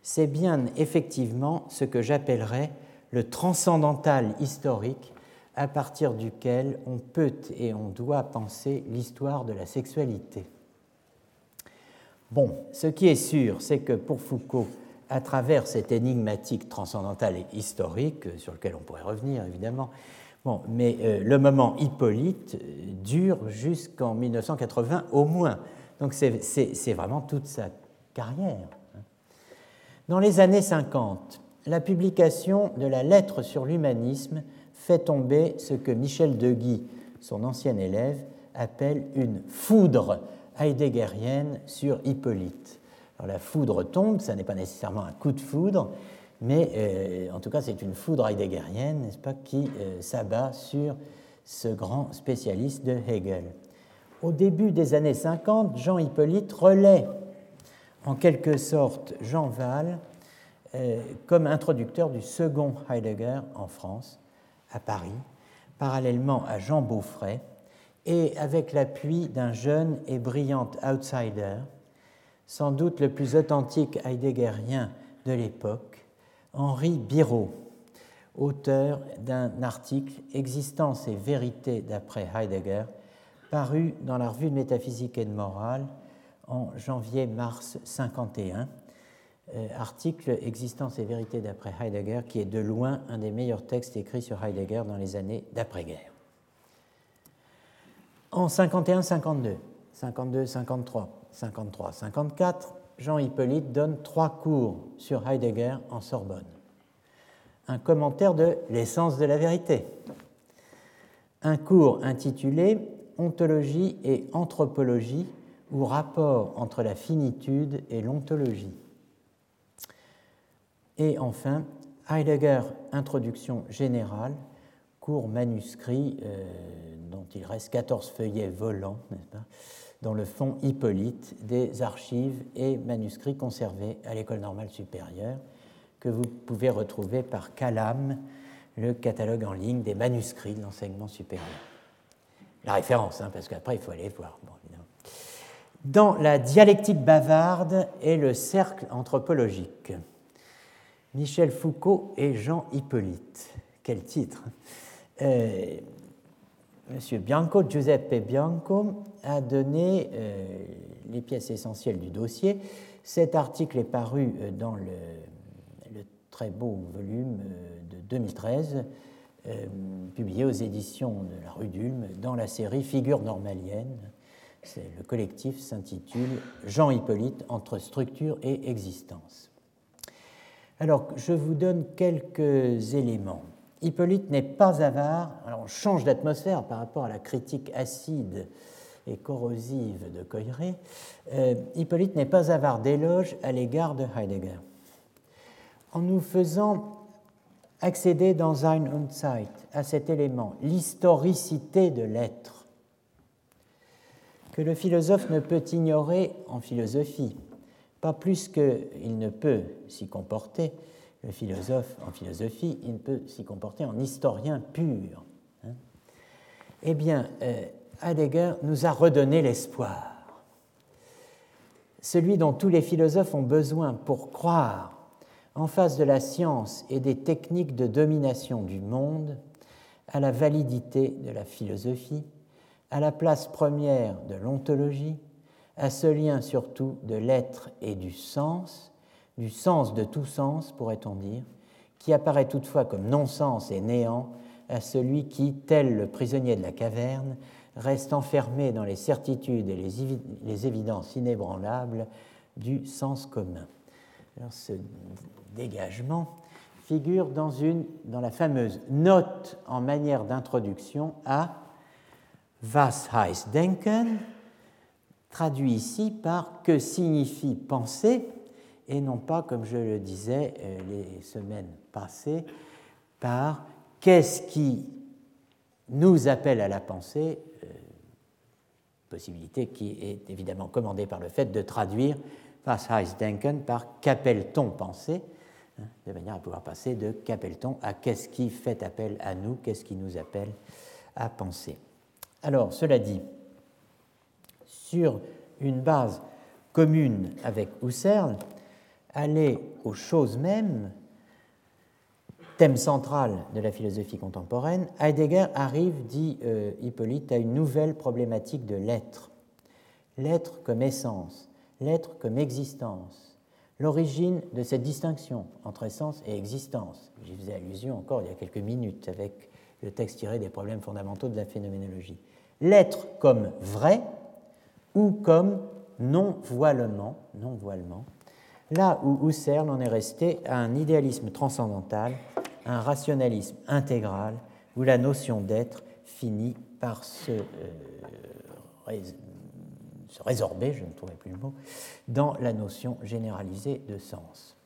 c'est bien effectivement ce que j'appellerais le transcendantal historique à partir duquel on peut et on doit penser l'histoire de la sexualité. Bon, ce qui est sûr, c'est que pour Foucault, à travers cette énigmatique transcendantale et historique, euh, sur lequel on pourrait revenir évidemment, bon, mais euh, le moment Hippolyte euh, dure jusqu'en 1980 au moins. Donc c'est vraiment toute sa carrière. Hein. Dans les années 50, la publication de la lettre sur l'humanisme fait tomber ce que Michel Deguy, son ancien élève, appelle une foudre heideggerienne sur Hippolyte. La foudre tombe, ça n'est pas nécessairement un coup de foudre, mais euh, en tout cas c'est une foudre heideggerienne, n'est-ce pas, qui euh, s'abat sur ce grand spécialiste de Hegel. Au début des années 50, Jean Hippolyte relaie en quelque sorte Jean Val euh, comme introducteur du second Heidegger en France, à Paris, parallèlement à Jean Beaufray, et avec l'appui d'un jeune et brillant outsider, sans doute le plus authentique heideggerien de l'époque, Henri Biraud, auteur d'un article Existence et vérité d'après Heidegger, paru dans la revue de métaphysique et de morale en janvier-mars 51. Euh, article Existence et vérité d'après Heidegger, qui est de loin un des meilleurs textes écrits sur Heidegger dans les années d'après-guerre. En 51-52, 52-53, 53-54, Jean Hippolyte donne trois cours sur Heidegger en Sorbonne. Un commentaire de l'essence de la vérité, un cours intitulé Ontologie et anthropologie ou rapport entre la finitude et l'ontologie. Et enfin, Heidegger, Introduction générale, cours manuscrit euh, dont il reste 14 feuillets volants, pas, dans le fond Hippolyte des archives et manuscrits conservés à l'École normale supérieure que vous pouvez retrouver par Calam, le catalogue en ligne des manuscrits de l'enseignement supérieur. La référence, hein, parce qu'après il faut aller voir. Dans la dialectique bavarde et le cercle anthropologique, Michel Foucault et Jean Hippolyte. Quel titre hein. euh, Monsieur Bianco, Giuseppe Bianco, a donné euh, les pièces essentielles du dossier. Cet article est paru euh, dans le très beau volume euh, de 2013, euh, publié aux éditions de la rue d'Ulm dans la série Figures normaliennes. Le collectif s'intitule Jean Hippolyte entre structure et existence. Alors, je vous donne quelques éléments. Hippolyte n'est pas avare, alors on change d'atmosphère par rapport à la critique acide et corrosive de Coiré. Euh, Hippolyte n'est pas avare d'éloges à l'égard de Heidegger en nous faisant accéder dans ein und Zeit à cet élément, l'historicité de l'être, que le philosophe ne peut ignorer en philosophie, pas plus qu'il ne peut s'y comporter, le philosophe en philosophie, il ne peut s'y comporter en historien pur. Hein. eh bien, euh, nous a redonné l'espoir, celui dont tous les philosophes ont besoin pour croire en face de la science et des techniques de domination du monde, à la validité de la philosophie, à la place première de l'ontologie, à ce lien surtout de l'être et du sens, du sens de tout sens, pourrait-on dire, qui apparaît toutefois comme non-sens et néant à celui qui, tel le prisonnier de la caverne, reste enfermé dans les certitudes et les, évidences inébranlables du sens commun. Ce dégagement figure dans, dans la fameuse note en manière d'introduction à Was heißt denken, traduit ici par que signifie penser, et non pas, comme je le disais euh, les semaines passées, par qu'est-ce qui nous appelle à la pensée, euh, possibilité qui est évidemment commandée par le fait de traduire Was heißt denken par qu'appelle-t-on penser Hein, de manière à pouvoir passer de qu'appelle-t-on à qu'est-ce qui fait appel à nous, qu'est-ce qui nous appelle à penser. Alors, cela dit, sur une base commune avec Husserl, aller aux choses mêmes, thème central de la philosophie contemporaine, Heidegger arrive, dit euh, Hippolyte, à une nouvelle problématique de l'être. L'être comme essence, l'être comme existence, l'origine de cette distinction entre essence et existence. J'y faisais allusion encore il y a quelques minutes avec le texte tiré des problèmes fondamentaux de la phénoménologie. L'être comme vrai ou comme non-voilement, non-voilement, là où Husserl en est resté à un idéalisme transcendantal, un rationalisme intégral, où la notion d'être finit par se euh, se résorber, je ne trouvais plus le mot, dans la notion généralisée de sens.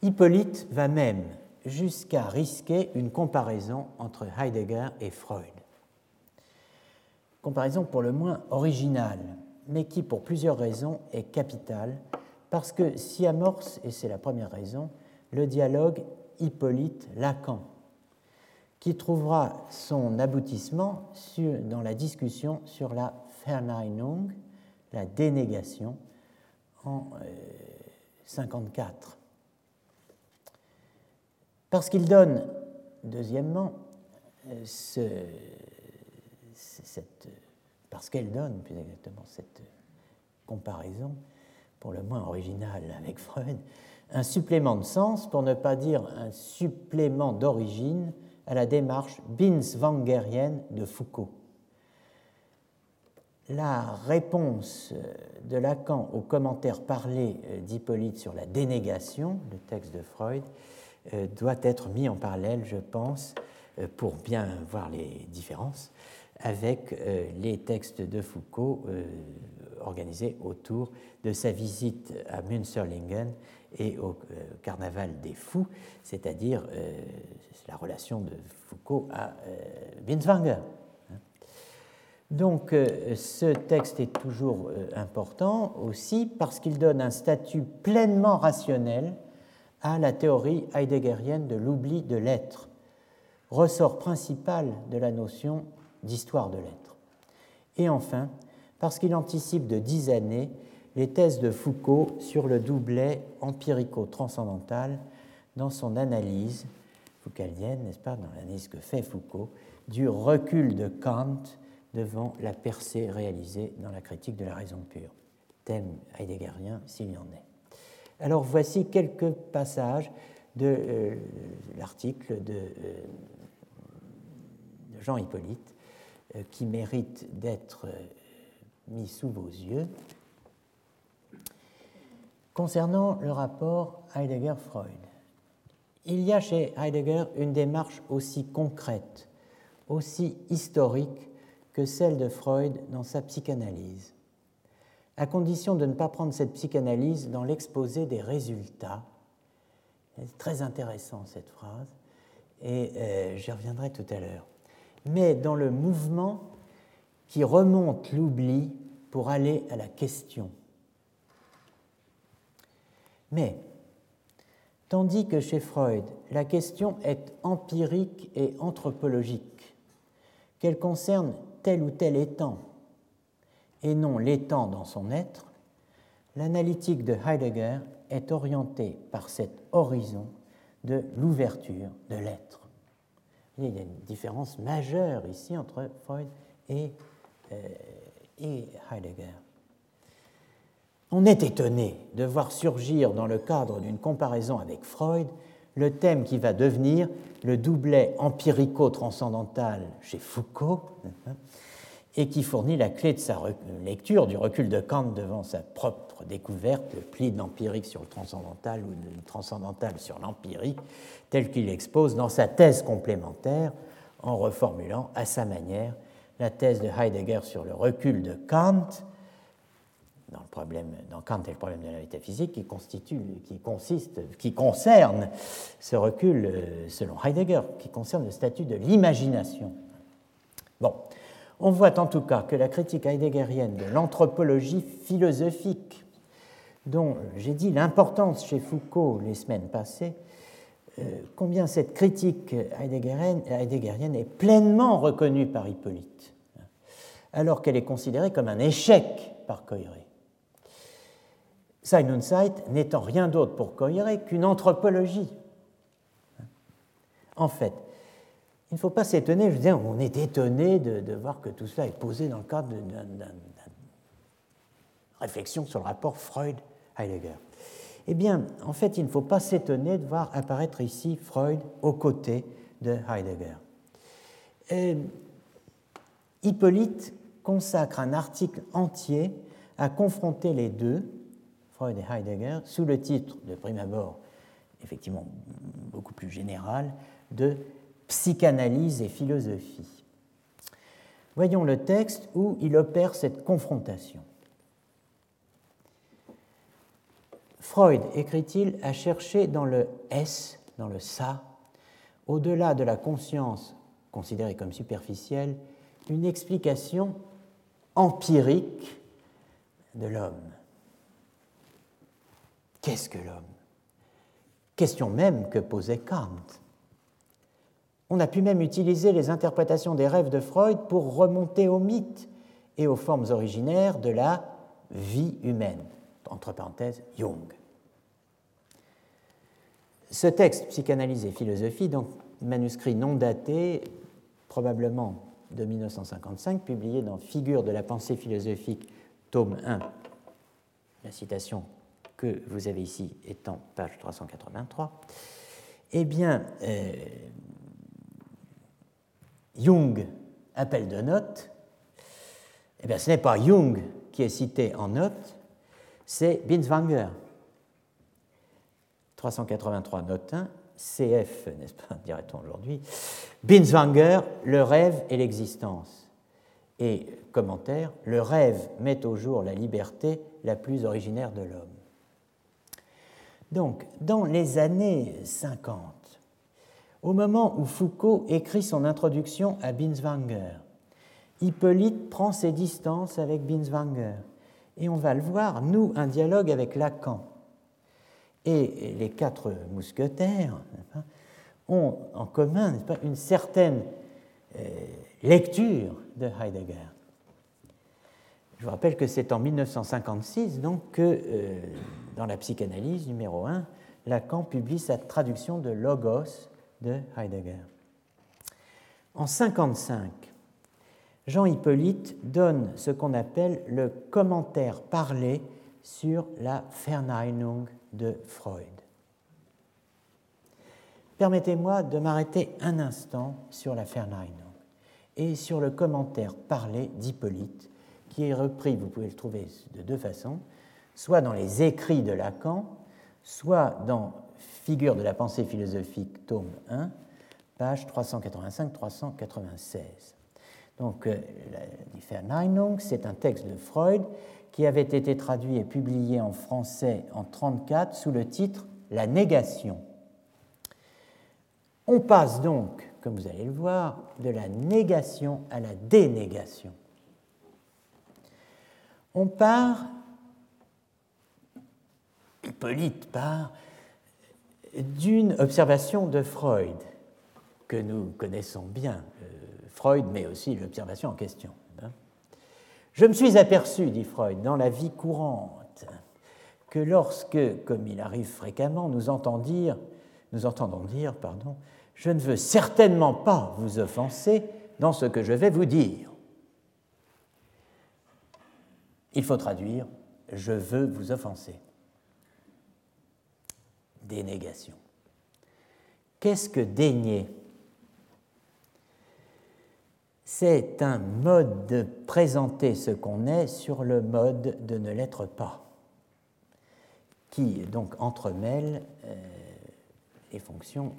Hippolyte va même jusqu'à risquer une comparaison entre Heidegger et Freud. comparaison pour le moins originale, mais qui, pour plusieurs raisons, est capitale, parce que s'y amorce, et c'est la première raison, le dialogue Hippolyte-Lacan, qui trouvera son aboutissement dans la discussion sur la Verneinung, la dénégation, en 54. Parce qu'il donne, deuxièmement, ce, cette, parce qu'elle donne plus exactement cette comparaison, pour le moins originale avec Freud, un supplément de sens, pour ne pas dire un supplément d'origine, à la démarche binswangerienne de Foucault. La réponse de Lacan au commentaire parlé d'Hippolyte sur la dénégation, le texte de Freud, doit être mis en parallèle, je pense, pour bien voir les différences, avec les textes de Foucault organisés autour de sa visite à Münsterlingen et au Carnaval des Fous, c'est-à-dire la relation de Foucault à Binswanger. Donc ce texte est toujours important aussi parce qu'il donne un statut pleinement rationnel à la théorie heideggerienne de l'oubli de l'être, ressort principal de la notion d'histoire de l'être. Et enfin, parce qu'il anticipe de dix années les thèses de Foucault sur le doublet empirico-transcendantal dans son analyse foucaldienne, n'est-ce pas, dans l'analyse que fait Foucault, du recul de Kant devant la percée réalisée dans la critique de la raison pure. Thème heideggerien s'il y en est. Alors voici quelques passages de euh, l'article de, euh, Jean Hippolyte euh, qui mérite d'être mis sous vos yeux. Concernant le rapport Heidegger-Freud, il y a chez Heidegger une démarche aussi concrète, aussi historique que celle de Freud dans sa psychanalyse à condition de ne pas prendre cette psychanalyse dans l'exposé des résultats. C'est très intéressant cette phrase, et euh, j'y reviendrai tout à l'heure. Mais dans le mouvement qui remonte l'oubli pour aller à la question. Mais, tandis que chez Freud, la question est empirique et anthropologique, qu'elle concerne tel ou tel étant, et non l'étant dans son être, l'analytique de Heidegger est orientée par cet horizon de l'ouverture de l'être. Il y a une différence majeure ici entre Freud et, et Heidegger. On est étonné de voir surgir dans le cadre d'une comparaison avec Freud le thème qui va devenir le doublet empirico-transcendantal chez Foucault, et qui fournit la clé de sa lecture du recul de Kant devant sa propre découverte, le pli de l'empirique sur le transcendantal ou le transcendantal sur l'empirique, tel qu'il l'expose dans sa thèse complémentaire, en reformulant à sa manière la thèse de Heidegger sur le recul de Kant, dans, le problème, dans Kant et le problème de la métaphysique, qui, constitue, qui, consiste, qui concerne ce recul, euh, selon Heidegger, qui concerne le statut de l'imagination. Bon, on voit en tout cas que la critique heideggerienne de l'anthropologie philosophique, dont j'ai dit l'importance chez Foucault les semaines passées, combien cette critique heideggerienne, est pleinement reconnue par Hippolyte, alors qu'elle est considérée comme un échec par Coiré. Sein und Zeit n'étant rien d'autre pour Coiré qu'une anthropologie. En fait, il ne faut pas s'étonner, je veux dire, on est étonné de, voir que tout cela est posé dans le cadre d'une réflexion sur le rapport Freud-Heidegger. Eh bien, en fait, il ne faut pas s'étonner de voir apparaître ici Freud aux côtés de Heidegger. Hippolyte consacre un article entier à confronter les deux, Freud et Heidegger, sous le titre, de prime abord, effectivement beaucoup plus général, de psychanalyse et philosophie. Voyons le texte où il opère cette confrontation. Freud, écrit-il, a cherché dans le S, dans le ça, au-delà de la conscience considérée comme superficielle, une explication empirique de l'homme. Qu'est-ce que l'homme? Question même que posait Kant. On a pu même utiliser les interprétations des rêves de Freud pour remonter aux mythes et aux formes originaires de la vie humaine, entre parenthèses, Jung. Ce texte, Psychanalyse et philosophie, donc manuscrit non daté, probablement de 1955, publié dans Figure de la pensée philosophique, tome 1, la citation que vous avez ici étant page 383, eh bien, euh, Jung appelle de note, eh bien, ce n'est pas Jung qui est cité en note, c'est Binswanger. 383 note 1, CF, n'est-ce pas, dirait-on aujourd'hui, Binswanger, le rêve et l'existence. Et commentaire, le rêve met au jour la liberté la plus originaire de l'homme. Donc, dans les années 50, au moment où Foucault écrit son introduction à Binswanger, Hippolyte prend ses distances avec Binswanger. Et on va le voir, nous, un dialogue avec Lacan. Et les quatre mousquetaires ont en commun pas, une certaine euh, lecture de Heidegger. Je vous rappelle que c'est en 1956 donc, que, euh, dans la psychanalyse numéro 1, Lacan publie sa traduction de Logos de Heidegger. En 1955, Jean Hippolyte donne ce qu'on appelle le commentaire parlé sur la Verneinung de Freud. Permettez-moi de m'arrêter un instant sur la Verneinung et sur le commentaire parlé d'Hippolyte, qui est repris, vous pouvez le trouver de deux façons, soit dans les écrits de Lacan, soit dans Figure de la pensée philosophique, tome 1, page 385-396. Donc, euh, la Verneinung, c'est un texte de Freud qui avait été traduit et publié en français en 1934 sous le titre La négation. On passe donc, comme vous allez le voir, de la négation à la dénégation. On part, Hippolyte part, d'une observation de Freud, que nous connaissons bien, Freud, mais aussi l'observation en question. Je me suis aperçu, dit Freud, dans la vie courante, que lorsque, comme il arrive fréquemment, nous, nous entendons dire, pardon, je ne veux certainement pas vous offenser dans ce que je vais vous dire. Il faut traduire je veux vous offenser. Dénégation. Qu'est-ce que dénier c'est un mode de présenter ce qu'on est sur le mode de ne l'être pas, qui donc entremêle euh, les fonctions,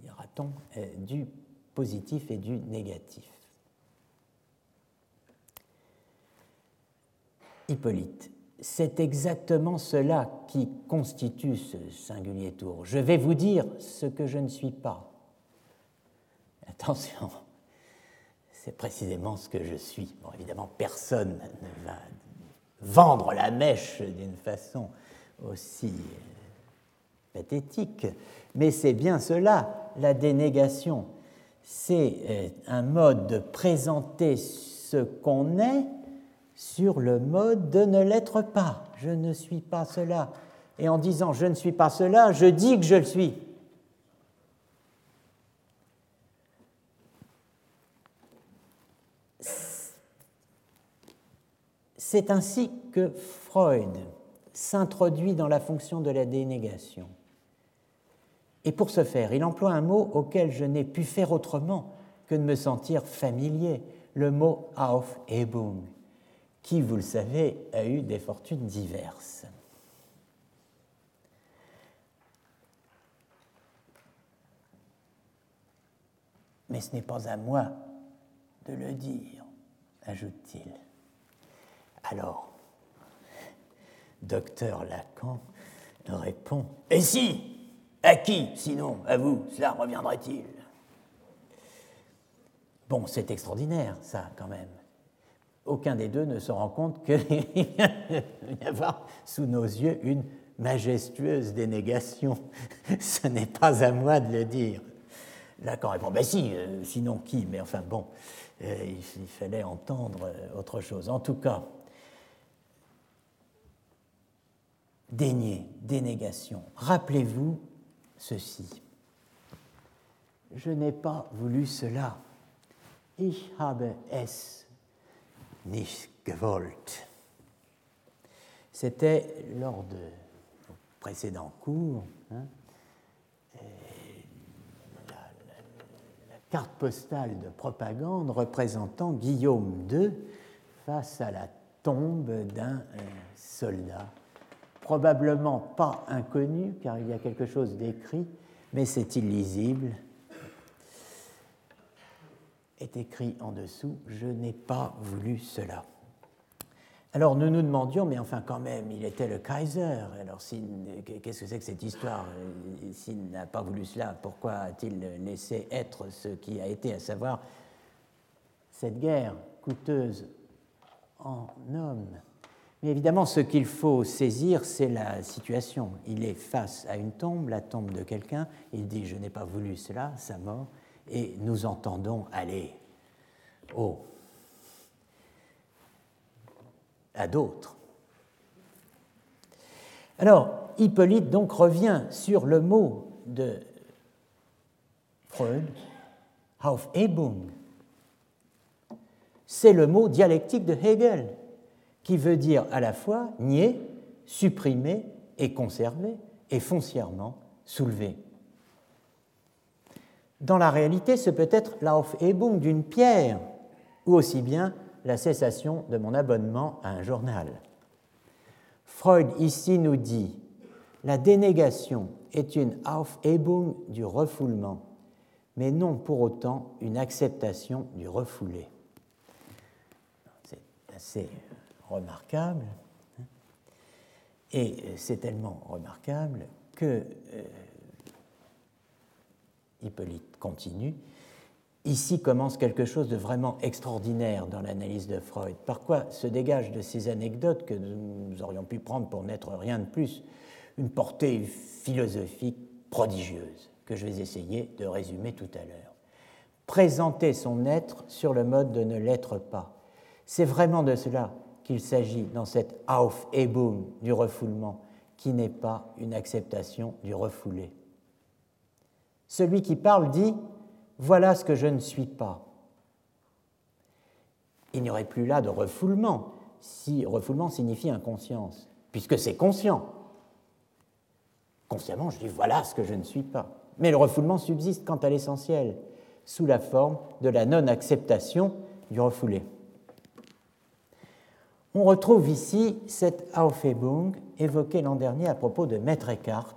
dira-t-on, euh, du positif et du négatif. Hippolyte, c'est exactement cela qui constitue ce singulier tour. Je vais vous dire ce que je ne suis pas. Attention, c'est précisément ce que je suis. Bon, évidemment, personne ne va vendre la mèche d'une façon aussi euh, pathétique, mais c'est bien cela, la dénégation. C'est euh, un mode de présenter ce qu'on est sur le mode de ne l'être pas. Je ne suis pas cela. Et en disant je ne suis pas cela, je dis que je le suis. C'est ainsi que Freud s'introduit dans la fonction de la dénégation. Et pour ce faire, il emploie un mot auquel je n'ai pu faire autrement que de me sentir familier, le mot Aufhebung, qui, vous le savez, a eu des fortunes diverses. Mais ce n'est pas à moi de le dire, ajoute-t-il. Alors, docteur Lacan répond Et si À qui, sinon? À vous Cela reviendrait-il? Bon, c'est extraordinaire, ça, quand même. aucun des deux ne se rend compte qu'il y avoir sous nos yeux une majestueuse dénégation. Ce n'est pas à moi de le dire. Lacan répond, ben si, euh, sinon qui? Mais enfin bon, euh, il, fallait entendre euh, autre chose. En tout cas, dénier, dénégation. Rappelez-vous ceci. Je n'ai pas voulu cela. Ich habe es nicht gewollt. C'était lors de précédent cours. Hein, la, carte postale de propagande représentant Guillaume II face à la tombe d'un euh, soldat, probablement pas inconnu car il y a quelque chose d'écrit, mais c'est illisible. Est écrit en dessous Je n'ai pas voulu cela. Alors nous nous demandions, mais enfin quand même, il était le Kaiser, alors qu'est-ce que c'est que cette histoire? S'il n'a pas voulu cela, pourquoi a-t-il laissé être ce qui a été, à savoir cette guerre coûteuse en hommes? Mais évidemment, ce qu'il faut saisir, c'est la situation. Il est face à une tombe, la tombe de quelqu'un, il dit Je n'ai pas voulu cela, sa mort, et nous entendons aller oh, à d'autres. Alors, Hippolyte donc revient sur le mot de Freud, Aufhebung. C'est le mot dialectique de Hegel, qui veut dire à la fois nier, supprimer et conserver, et foncièrement soulever. Dans la réalité, ce peut être l'Aufhebung d'une pierre, ou aussi bien la cessation de mon abonnement à un journal. Freud ici nous dit la dénégation est une Aufhebung du refoulement, mais non pour autant une acceptation du refoulé. C'est assez remarquable, hein. et c'est tellement remarquable que euh, Hippolyte continue Ici commence quelque chose de vraiment extraordinaire dans l'analyse de Freud. Par quoi se dégage de ces anecdotes que nous aurions pu prendre pour n'être rien de plus une portée philosophique prodigieuse que je vais essayer de résumer tout à l'heure. Présenter son être sur le mode de ne l'être pas. C'est vraiment de cela qu'il s'agit dans cette Aufhebung du refoulement, qui n'est pas une acceptation du refoulé. Celui qui parle dit voilà ce que je ne suis pas. Il n'y aurait plus là de refoulement, si refoulement signifie inconscience, puisque c'est conscient. Consciemment, je dis voilà ce que je ne suis pas. Mais le refoulement subsiste quant à l'essentiel, sous la forme de la non-acceptation du refoulé. On retrouve ici cette Aufhebung évoquée l'an dernier à propos de Maître Eckhart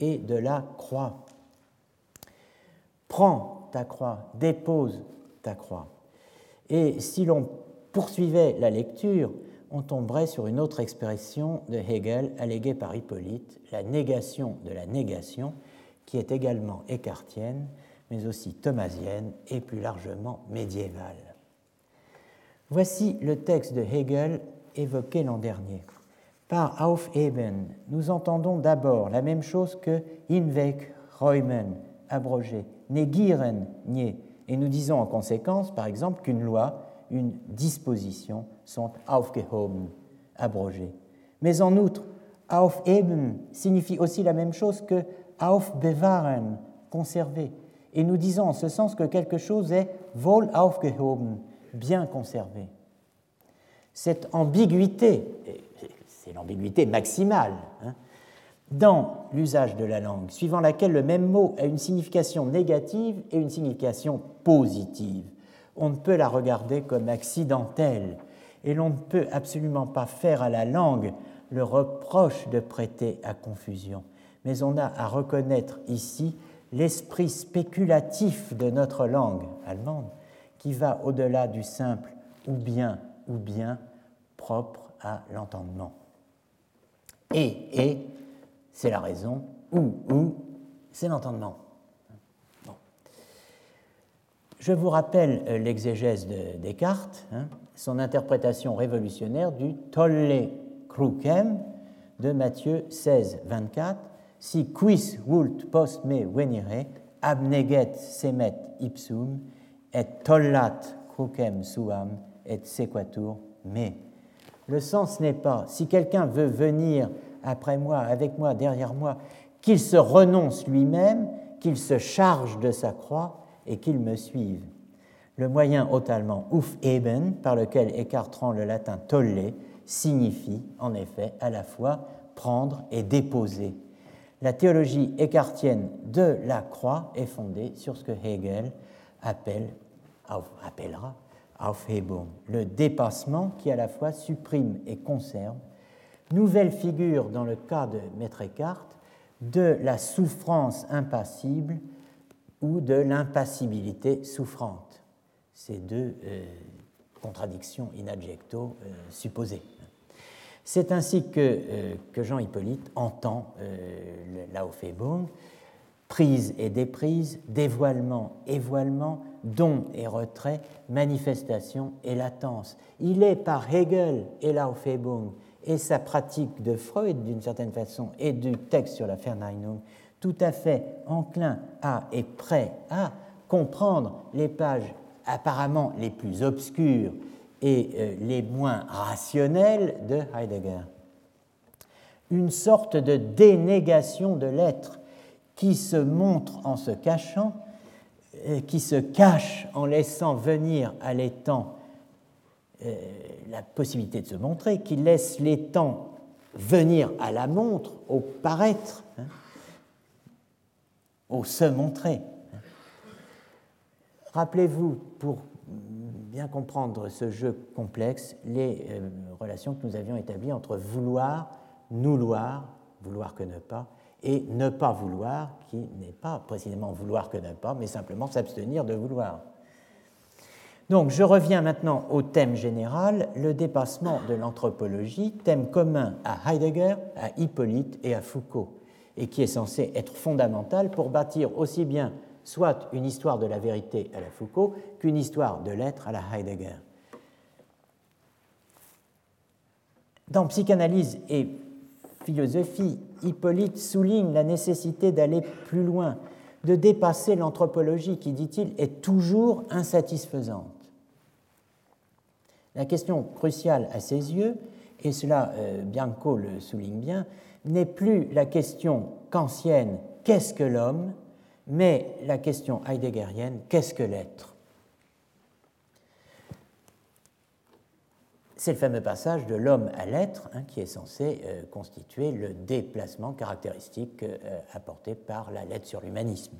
et de la croix. Prends ta croix, dépose ta croix. Et si l'on poursuivait la lecture, on tomberait sur une autre expression de Hegel alléguée par Hippolyte, la négation de la négation, qui est également écartienne, mais aussi thomasienne et plus largement médiévale. Voici le texte de Hegel évoqué l'an dernier. Par Aufheben, nous entendons d'abord la même chose que Inweg, räumen, abrogé, negieren, nier. Et nous disons en conséquence, par exemple, qu'une loi, une disposition sont aufgehoben, abrogées. Mais en outre, aufheben signifie aussi la même chose que aufbewahren, conserver. Et nous disons en ce sens que quelque chose est wohl aufgehoben, bien conservé. Cette ambiguïté, c'est l'ambiguïté maximale, hein, dans l'usage de la langue, suivant laquelle le même mot a une signification négative et une signification positive. On ne peut la regarder comme accidentelle et l'on ne peut absolument pas faire à la langue le reproche de prêter à confusion. Mais on a à reconnaître ici l'esprit spéculatif de notre langue allemande qui va au-delà du simple ou bien ou bien propre à l'entendement. Et, et c'est la raison, ou, ou, c'est l'entendement. Je vous rappelle euh, l'exégèse de Descartes, hein, son interprétation révolutionnaire du tolle crucem de Matthieu 16, 24. Si quis vult post me venire, abneget semet ipsum, et tollat crucem suam, et sequatur me. Le sens n'est pas si quelqu'un veut venir après moi, avec moi, derrière moi, qu'il se renonce lui-même, qu'il se charge de sa croix et qu'il me suive. Le moyen haut allemand uf eben, par lequel écartant le latin tolle, signifie en effet à la fois prendre et déposer. La théologie écartienne de la croix est fondée sur ce que Hegel appelle, appellera Aufhebung, le dépassement qui à la fois supprime et conserve. Nouvelle figure dans le cas de Maître Eckhart de la souffrance impassible ou de l'impassibilité souffrante. Ces deux euh, contradictions in adjecto euh, supposées. C'est ainsi que, euh, que Jean Hippolyte entend l'Aufhebung, prise et déprise, dévoilement et voilement, don et retrait, manifestation et latence. Il est par Hegel et l'Aufhebung et sa pratique de Freud d'une certaine façon et du texte sur la Verneinung tout à fait enclin à et prêt à comprendre les pages apparemment les plus obscures et euh, les moins rationnelles de Heidegger. Une sorte de dénégation de l'être qui se montre en se cachant, qui se cache en laissant venir à l'étang euh, la possibilité de se montrer, qui laisse l'étang venir à la montre, au paraître, hein, au se montrer. Rappelez-vous, pour bien comprendre ce jeu complexe, les euh, relations que nous avions établies entre vouloir, nouloir, vouloir que ne pas, et ne pas vouloir, qui n'est pas précisément vouloir que ne pas, mais simplement s'abstenir de vouloir. Donc je reviens maintenant au thème général, le dépassement de l'anthropologie, thème commun à Heidegger, à Hippolyte et à Foucault, et qui est censé être fondamental pour bâtir aussi bien soit une histoire de la vérité à la Foucault qu'une histoire de l'être à la Heidegger. Dans Psychanalyse et philosophie, Hippolyte souligne la nécessité d'aller plus loin, de dépasser l'anthropologie qui, dit-il, est toujours insatisfaisante. La question cruciale à ses yeux, et cela euh, Bianco le souligne bien, n'est plus la question kantienne qu'est-ce que l'homme, mais la question heideggerienne qu'est-ce que l'être C'est le fameux passage de l'homme à l'être hein, qui est censé euh, constituer le déplacement caractéristique euh, apporté par la lettre sur l'humanisme.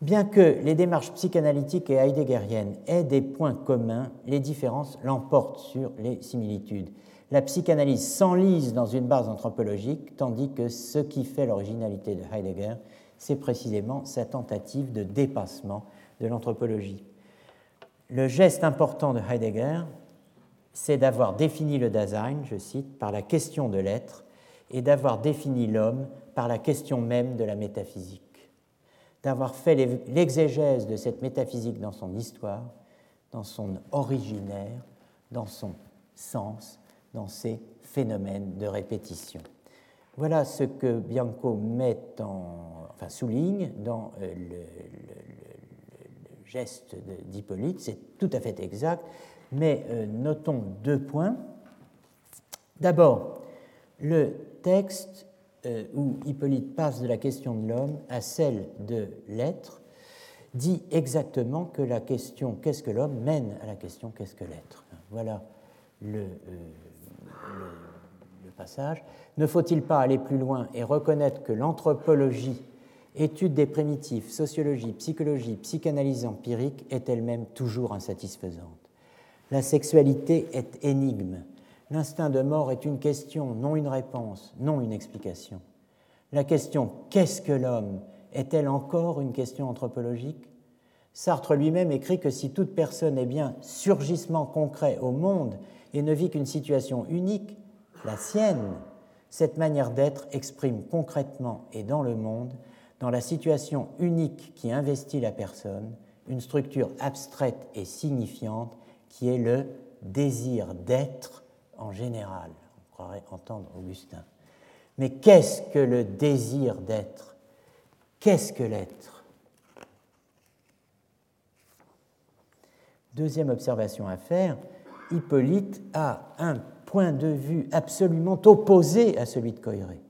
Bien que les démarches psychanalytiques et heideggeriennes aient des points communs, les différences l'emportent sur les similitudes. La psychanalyse s'enlise dans une base anthropologique, tandis que ce qui fait l'originalité de Heidegger, c'est précisément sa tentative de dépassement de l'anthropologie. Le geste important de Heidegger, c'est d'avoir défini le Dasein, je cite, par la question de l'être, et d'avoir défini l'homme par la question même de la métaphysique d'avoir fait l'exégèse de cette métaphysique dans son histoire, dans son originaire, dans son sens, dans ses phénomènes de répétition. Voilà ce que Bianco met en, enfin, souligne dans euh, le, geste d'Hippolyte. C'est tout à fait exact, mais euh, notons deux points. D'abord, le texte euh, où Hippolyte passe de la question de l'homme à celle de l'être, dit exactement que la question qu'est-ce que l'homme mène à la question qu'est-ce que l'être. Voilà euh, le, passage. Ne faut-il pas aller plus loin et reconnaître que l'anthropologie, étude des primitifs, sociologie, psychologie, psychanalyse empirique, est elle-même toujours insatisfaisante? La sexualité est énigme L'instinct de mort est une question, non une réponse, non une explication. La question qu'est-ce que l'homme est-elle encore une question anthropologique? Sartre lui-même écrit que si toute personne est bien surgissement concret au monde et ne vit qu'une situation unique, la sienne, cette manière d'être exprime concrètement et dans le monde, dans la situation unique qui investit la personne, une structure abstraite et signifiante qui est le désir d'être en général. On croirait entendre Augustin. Mais qu'est-ce que le désir d'être? Qu'est-ce que l'être? Deuxième observation à faire, Hippolyte a un point de vue absolument opposé à celui de Coiré.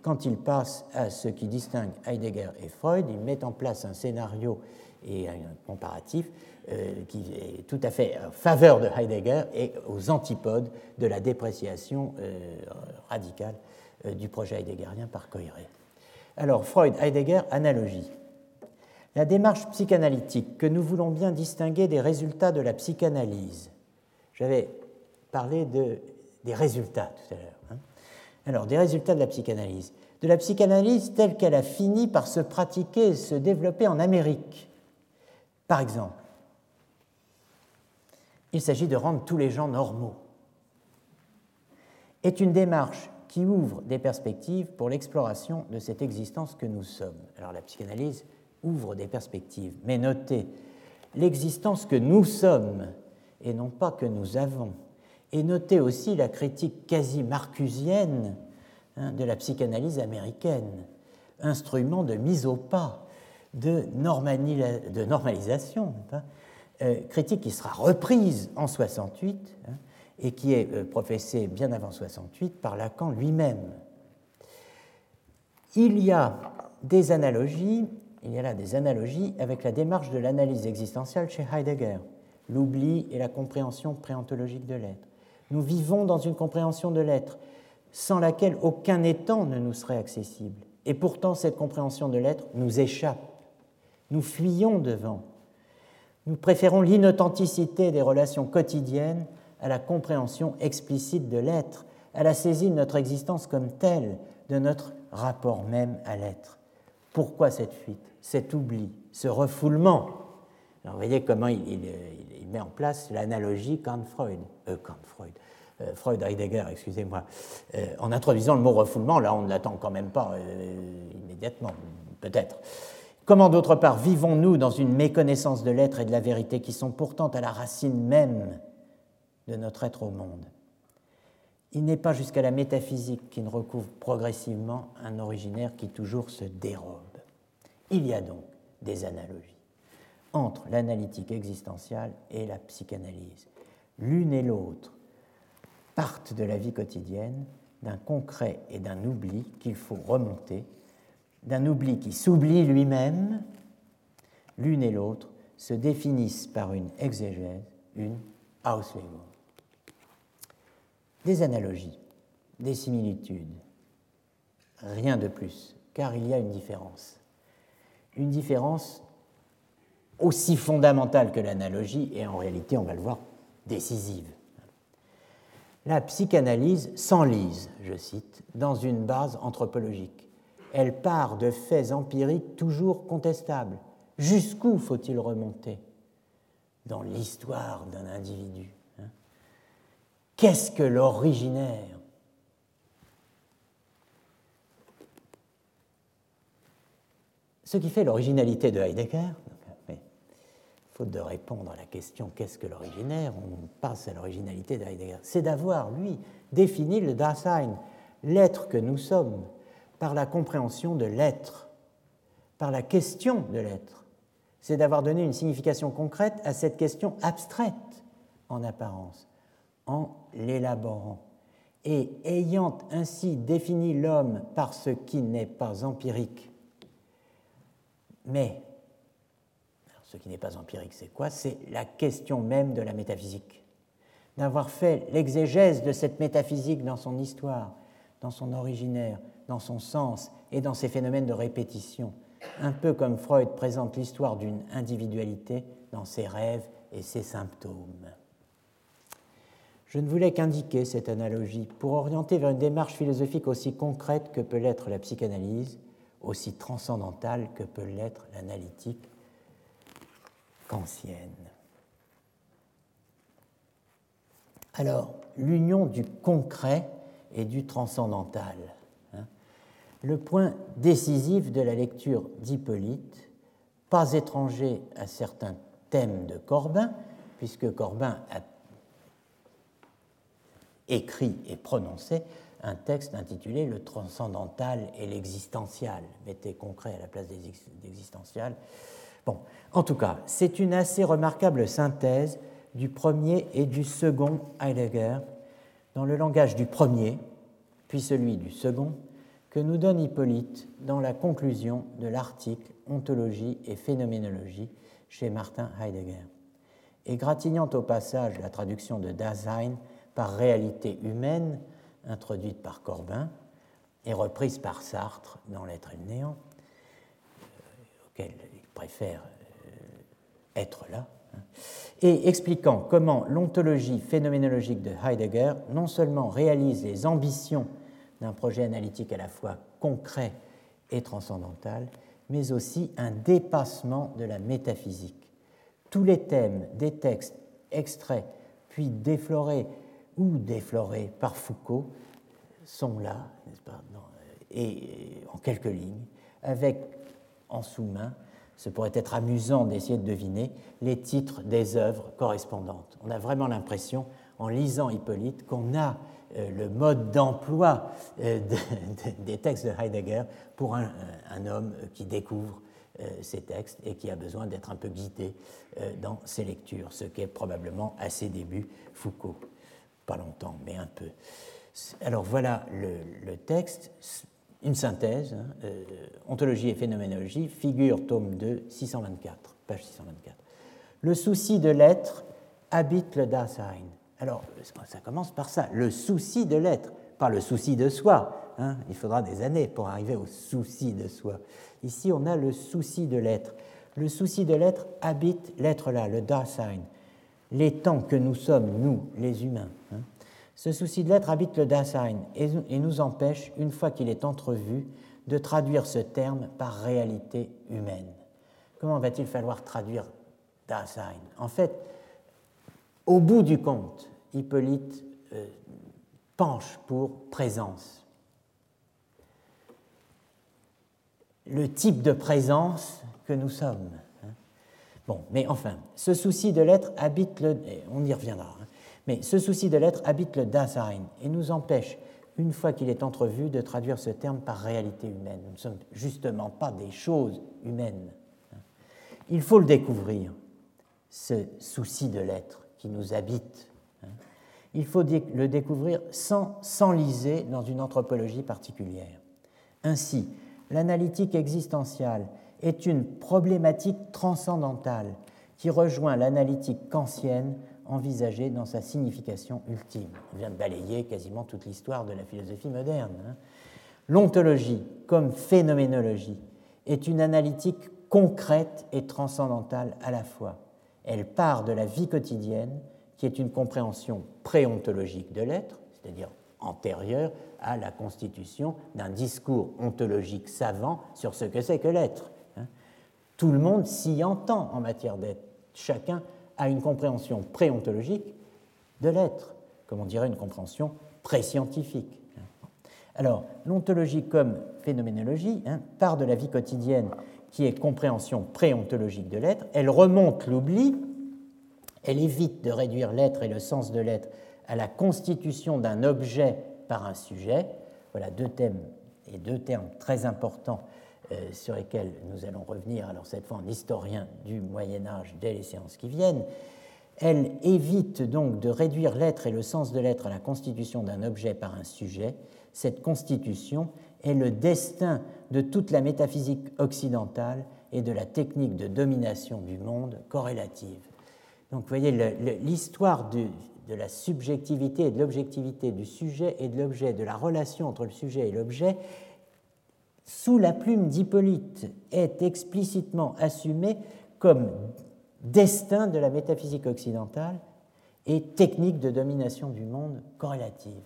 Quand il passe à ce qui distingue Heidegger et Freud, il met en place un scénario et un comparatif qui est tout à fait en faveur de Heidegger et aux antipodes de la dépréciation euh, radicale euh, du projet heideggerien par Coiré. Alors, Freud-Heidegger, analogie. La démarche psychanalytique que nous voulons bien distinguer des résultats de la psychanalyse. J'avais parlé de, des résultats tout à l'heure. Hein. Alors, des résultats de la psychanalyse. De la psychanalyse telle qu'elle a fini par se pratiquer et se développer en Amérique. Par exemple, il s'agit de rendre tous les gens normaux. Est une démarche qui ouvre des perspectives pour l'exploration de cette existence que nous sommes. Alors la psychanalyse ouvre des perspectives, mais notez, l'existence que nous sommes et non pas que nous avons. Et notez aussi la critique quasi marcusienne hein, de la psychanalyse américaine, instrument de mise au pas, de, normalisation, critique qui sera reprise en 68 et qui est euh, professé bien avant 68 par Lacan lui-même. Il y a des analogies, il y a là des analogies avec la démarche de l'analyse existentielle chez Heidegger, l'oubli et la compréhension préontologique de l'être. Nous vivons dans une compréhension de l'être sans laquelle aucun étant ne nous serait accessible. Et pourtant, cette compréhension de l'être nous échappe. Nous fuyons devant. Nous préférons l'inauthenticité des relations quotidiennes à la compréhension explicite de l'être, à la saisie de notre existence comme telle, de notre rapport même à l'être. Pourquoi cette fuite, cet oubli, ce refoulement? Alors, Vous voyez comment il, met en place l'analogie Kant-Freud, euh, Kant-Freud, euh, Freud-Heidegger, excusez-moi, euh, en introduisant le mot refoulement, là on ne l'attend quand même pas immédiatement, peut-être. Comment d'autre part vivons-nous dans une méconnaissance de l'être et de la vérité qui sont pourtant à la racine même de notre être au monde? Il n'est pas jusqu'à la métaphysique qui ne recouvre progressivement un originaire qui toujours se dérobe. Il y a donc des analogies entre l'analytique existentielle et la psychanalyse. L'une et l'autre partent de la vie quotidienne, d'un concret et d'un oubli qu'il faut remonter, d'un oubli qui s'oublie lui-même. L'une et l'autre se définissent par une exégèse, une Auslegung des analogies, des similitudes. Rien de plus, car il y a une différence. Une différence aussi fondamentale que l'analogie et en réalité, on va le voir, décisive. La psychanalyse s'enlise, je cite, dans une base anthropologique. Elle part de faits empiriques toujours contestables. Jusqu'où faut-il remonter Dans l'histoire d'un individu. Qu'est-ce que l'originaire? Ce qui fait l'originalité de Heidegger, mais faute de répondre à la question qu'est-ce que l'originaire, on passe à l'originalité de Heidegger, c'est d'avoir, lui, défini le Dasein, l'être que nous sommes, par la compréhension de l'être, par la question de l'être. C'est d'avoir donné une signification concrète à cette question abstraite en apparence en l'élaborant. Et ayant ainsi défini l'homme par ce qui n'est pas empirique, mais ce qui n'est pas empirique, c'est quoi? C'est la question même de la métaphysique. D'avoir fait l'exégèse de cette métaphysique dans son histoire, dans son originaire, dans son sens et dans ses phénomènes de répétition, un peu comme Freud présente l'histoire d'une individualité dans ses rêves et ses symptômes. Je ne voulais qu'indiquer cette analogie pour orienter vers une démarche philosophique aussi concrète que peut l'être la psychanalyse, aussi transcendantale que peut l'être l'analytique kantienne. Alors, l'union du concret et du transcendantal. Le point décisif de la lecture d'Hippolyte pas étranger à certains thèmes de Corbin, puisque Corbin a écrit et prononcé un texte intitulé Le transcendantal et l'existential. Mettez concret à la place d'existential. Bon, en tout cas, c'est une assez remarquable synthèse du premier et du second Heidegger dans le langage du premier, puis celui du second, que nous donne Hippolyte dans la conclusion de l'article Ontologie et phénoménologie chez Martin Heidegger. Et gratignant au passage la traduction de Dasein par réalité humaine, introduite par Corbin et reprise par Sartre dans L'être et le néant, euh, auquel il préfère euh, être là, hein, et expliquant comment l'ontologie phénoménologique de Heidegger non seulement réalise les ambitions d'un projet analytique à la fois concret et transcendantal, mais aussi un dépassement de la métaphysique. Tous les thèmes des textes extraits puis déflorés ou déflorés par Foucault sont là, n'est-ce pas, et en quelques lignes, avec en sous-main, ce pourrait être amusant d'essayer de deviner, les titres des œuvres correspondantes. On a vraiment l'impression, en lisant Hippolyte, qu'on a euh, le mode d'emploi euh, des textes de Heidegger pour un, homme qui découvre euh, ces textes et qui a besoin d'être un peu guidé dans ses lectures, ce qu'est probablement à ses débuts Foucault pas longtemps, mais un peu. Alors voilà le, texte, une synthèse, hein, euh, Ontologie et phénoménologie, figure tome 2, 624, page 624. Le souci de l'être habite le Dasein. Alors, ça commence par ça, le souci de l'être, pas le souci de soi. Hein. il faudra des années pour arriver au souci de soi. Ici, on a le souci de l'être. Le souci de l'être habite l'être là, le Dasein les temps que nous sommes, nous, les humains. Hein. Ce souci de l'être habite le Dasein et nous empêche, une fois qu'il est entrevu, de traduire ce terme par réalité humaine. Comment va-t-il falloir traduire Dasein? En fait, au bout du compte, Hippolyte euh, penche pour présence. Le type de présence que nous sommes. Bon, mais enfin, ce souci de l'être habite le. On y reviendra. Hein. mais ce souci de l'être habite le Dasein et nous empêche, une fois qu'il est entrevu, de traduire ce terme par réalité humaine. Nous ne sommes justement pas des choses humaines. Hein. Il faut le découvrir, ce souci de l'être qui nous habite. Il faut le découvrir sans s'enliser dans une anthropologie particulière. Ainsi, l'analytique existentielle est une problématique transcendantale qui rejoint l'analytique kantienne envisagée dans sa signification ultime. On vient de balayer quasiment toute l'histoire de la philosophie moderne. Hein. L'ontologie, comme phénoménologie, est une analytique concrète et transcendantale à la fois. Elle part de la vie quotidienne, qui est une compréhension préontologique de l'être, c'est-à-dire antérieure à la constitution d'un discours ontologique savant sur ce que c'est que l'être. Tout le monde s'y entend en matière d'être. Chacun a une compréhension préontologique de l'être, comme on dirait une compréhension pré-scientifique. Alors, l'ontologie comme phénoménologie hein, part de la vie quotidienne qui est compréhension préontologique de l'être, elle remonte l'oubli, elle évite de réduire l'être et le sens de l'être à la constitution d'un objet par un sujet. Voilà deux thèmes et deux termes très importants euh, sur lesquels nous allons revenir, alors cette fois en historien du Moyen Âge dès les séances qui viennent, elle évite donc de réduire l'être et le sens de l'être à la constitution d'un objet par un sujet. Cette constitution est le destin de toute la métaphysique occidentale et de la technique de domination du monde corrélative. Donc vous voyez, l'histoire de la subjectivité et de l'objectivité du sujet et de l'objet, de la relation entre le sujet et l'objet, sous la plume d'Hippolyte est explicitement assumé comme destin de la métaphysique occidentale et technique de domination du monde corrélative.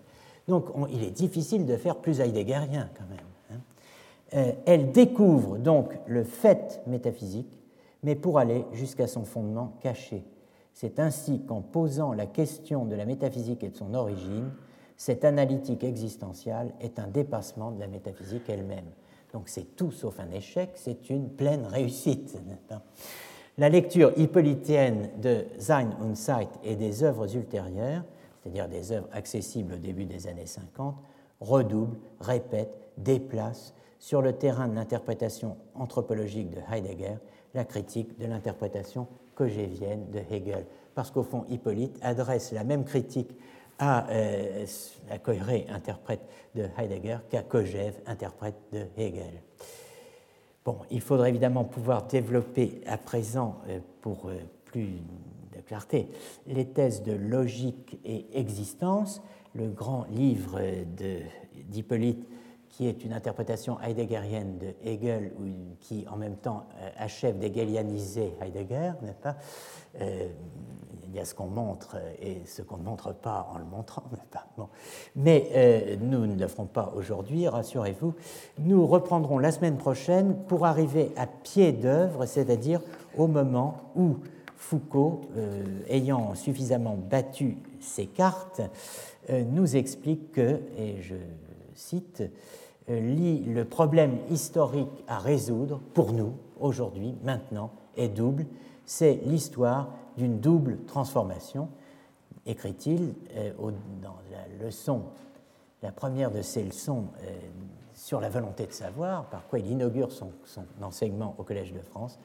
Donc il est difficile de faire plus heideggerien quand même. Hein. Euh, elle découvre donc le fait métaphysique, mais pour aller jusqu'à son fondement caché. C'est ainsi qu'en posant la question de la métaphysique et de son origine, cette analytique existentielle est un dépassement de la métaphysique elle-même. Donc c'est tout sauf un échec, c'est une pleine réussite. La lecture hippolytienne de Sein und Zeit et des œuvres ultérieures, c'est-à-dire des œuvres accessibles au début des années 50, redouble, répète, déplace sur le terrain de l'interprétation anthropologique de Heidegger la critique de l'interprétation cogévienne de Hegel. Parce qu'au fond, Hippolyte adresse la même critique à euh, interprète de Heidegger, qu'à Kojève, interprète de Hegel. Bon, il faudrait évidemment pouvoir développer à présent, euh, pour euh, plus de clarté, les thèses de logique et existence. Le grand livre d'Hippolyte qui est une interprétation heideggerienne de Hegel, qui en même temps euh, achève d'hegelianiser Heidegger, n'est-ce pas? Euh, Il y a ce qu'on montre et ce qu'on ne montre pas en le montrant, n'est-ce pas? Bon. Mais euh, nous ne le ferons pas aujourd'hui, rassurez-vous. Nous reprendrons la semaine prochaine pour arriver à pied d'œuvre, c'est-à-dire au moment où Foucault, ayant suffisamment battu ses cartes, nous explique que, et je cite, euh, lit le problème historique à résoudre pour nous, aujourd'hui, maintenant, est double. C'est l'histoire d'une double transformation, écrit-il euh, dans la leçon, la première de ses leçons euh, sur la volonté de savoir, par quoi il inaugure son enseignement au Collège de France,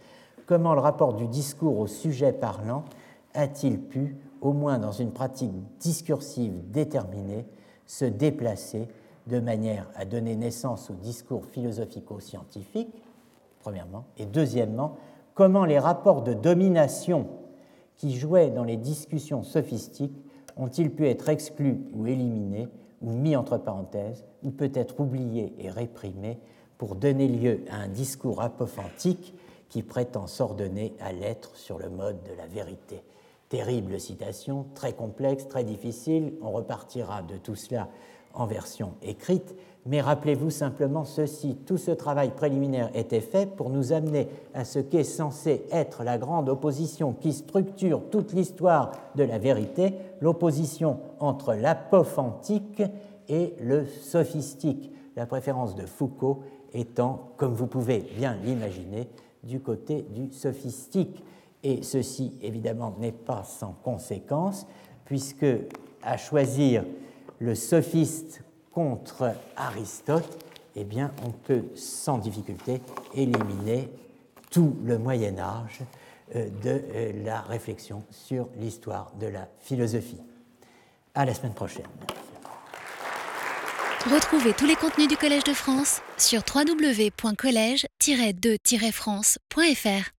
comment le rapport du discours au sujet parlant a-t-il pu, au moins dans une pratique discursive déterminée, se déplacer de manière à donner naissance au discours philosophico-scientifique, premièrement, et deuxièmement, comment les rapports de domination qui jouaient dans les discussions sophistiques ont-ils pu être exclus ou éliminés, ou mis entre parenthèses, ou peut-être oubliés et réprimés pour donner lieu à un discours apophantique qui prétend s'ordonner à l'être sur le mode de la vérité? Terrible citation, très complexe, très difficile, on repartira de tout cela en version écrite, mais rappelez-vous simplement ceci, tout ce travail préliminaire était fait pour nous amener à ce qu'est censé être la grande opposition qui structure toute l'histoire de la vérité, l'opposition entre l'apophantique et le sophistique, la préférence de Foucault étant, comme vous pouvez bien l'imaginer, du côté du sophistique. Et ceci, évidemment, n'est pas sans conséquence, puisque à choisir le sophiste contre Aristote, eh bien, on peut sans difficulté éliminer tout le Moyen Âge euh, de euh, la réflexion sur l'histoire de la philosophie. À la semaine prochaine.
Retrouvez tous les contenus du Collège de France sur www.colège-2-france.fr.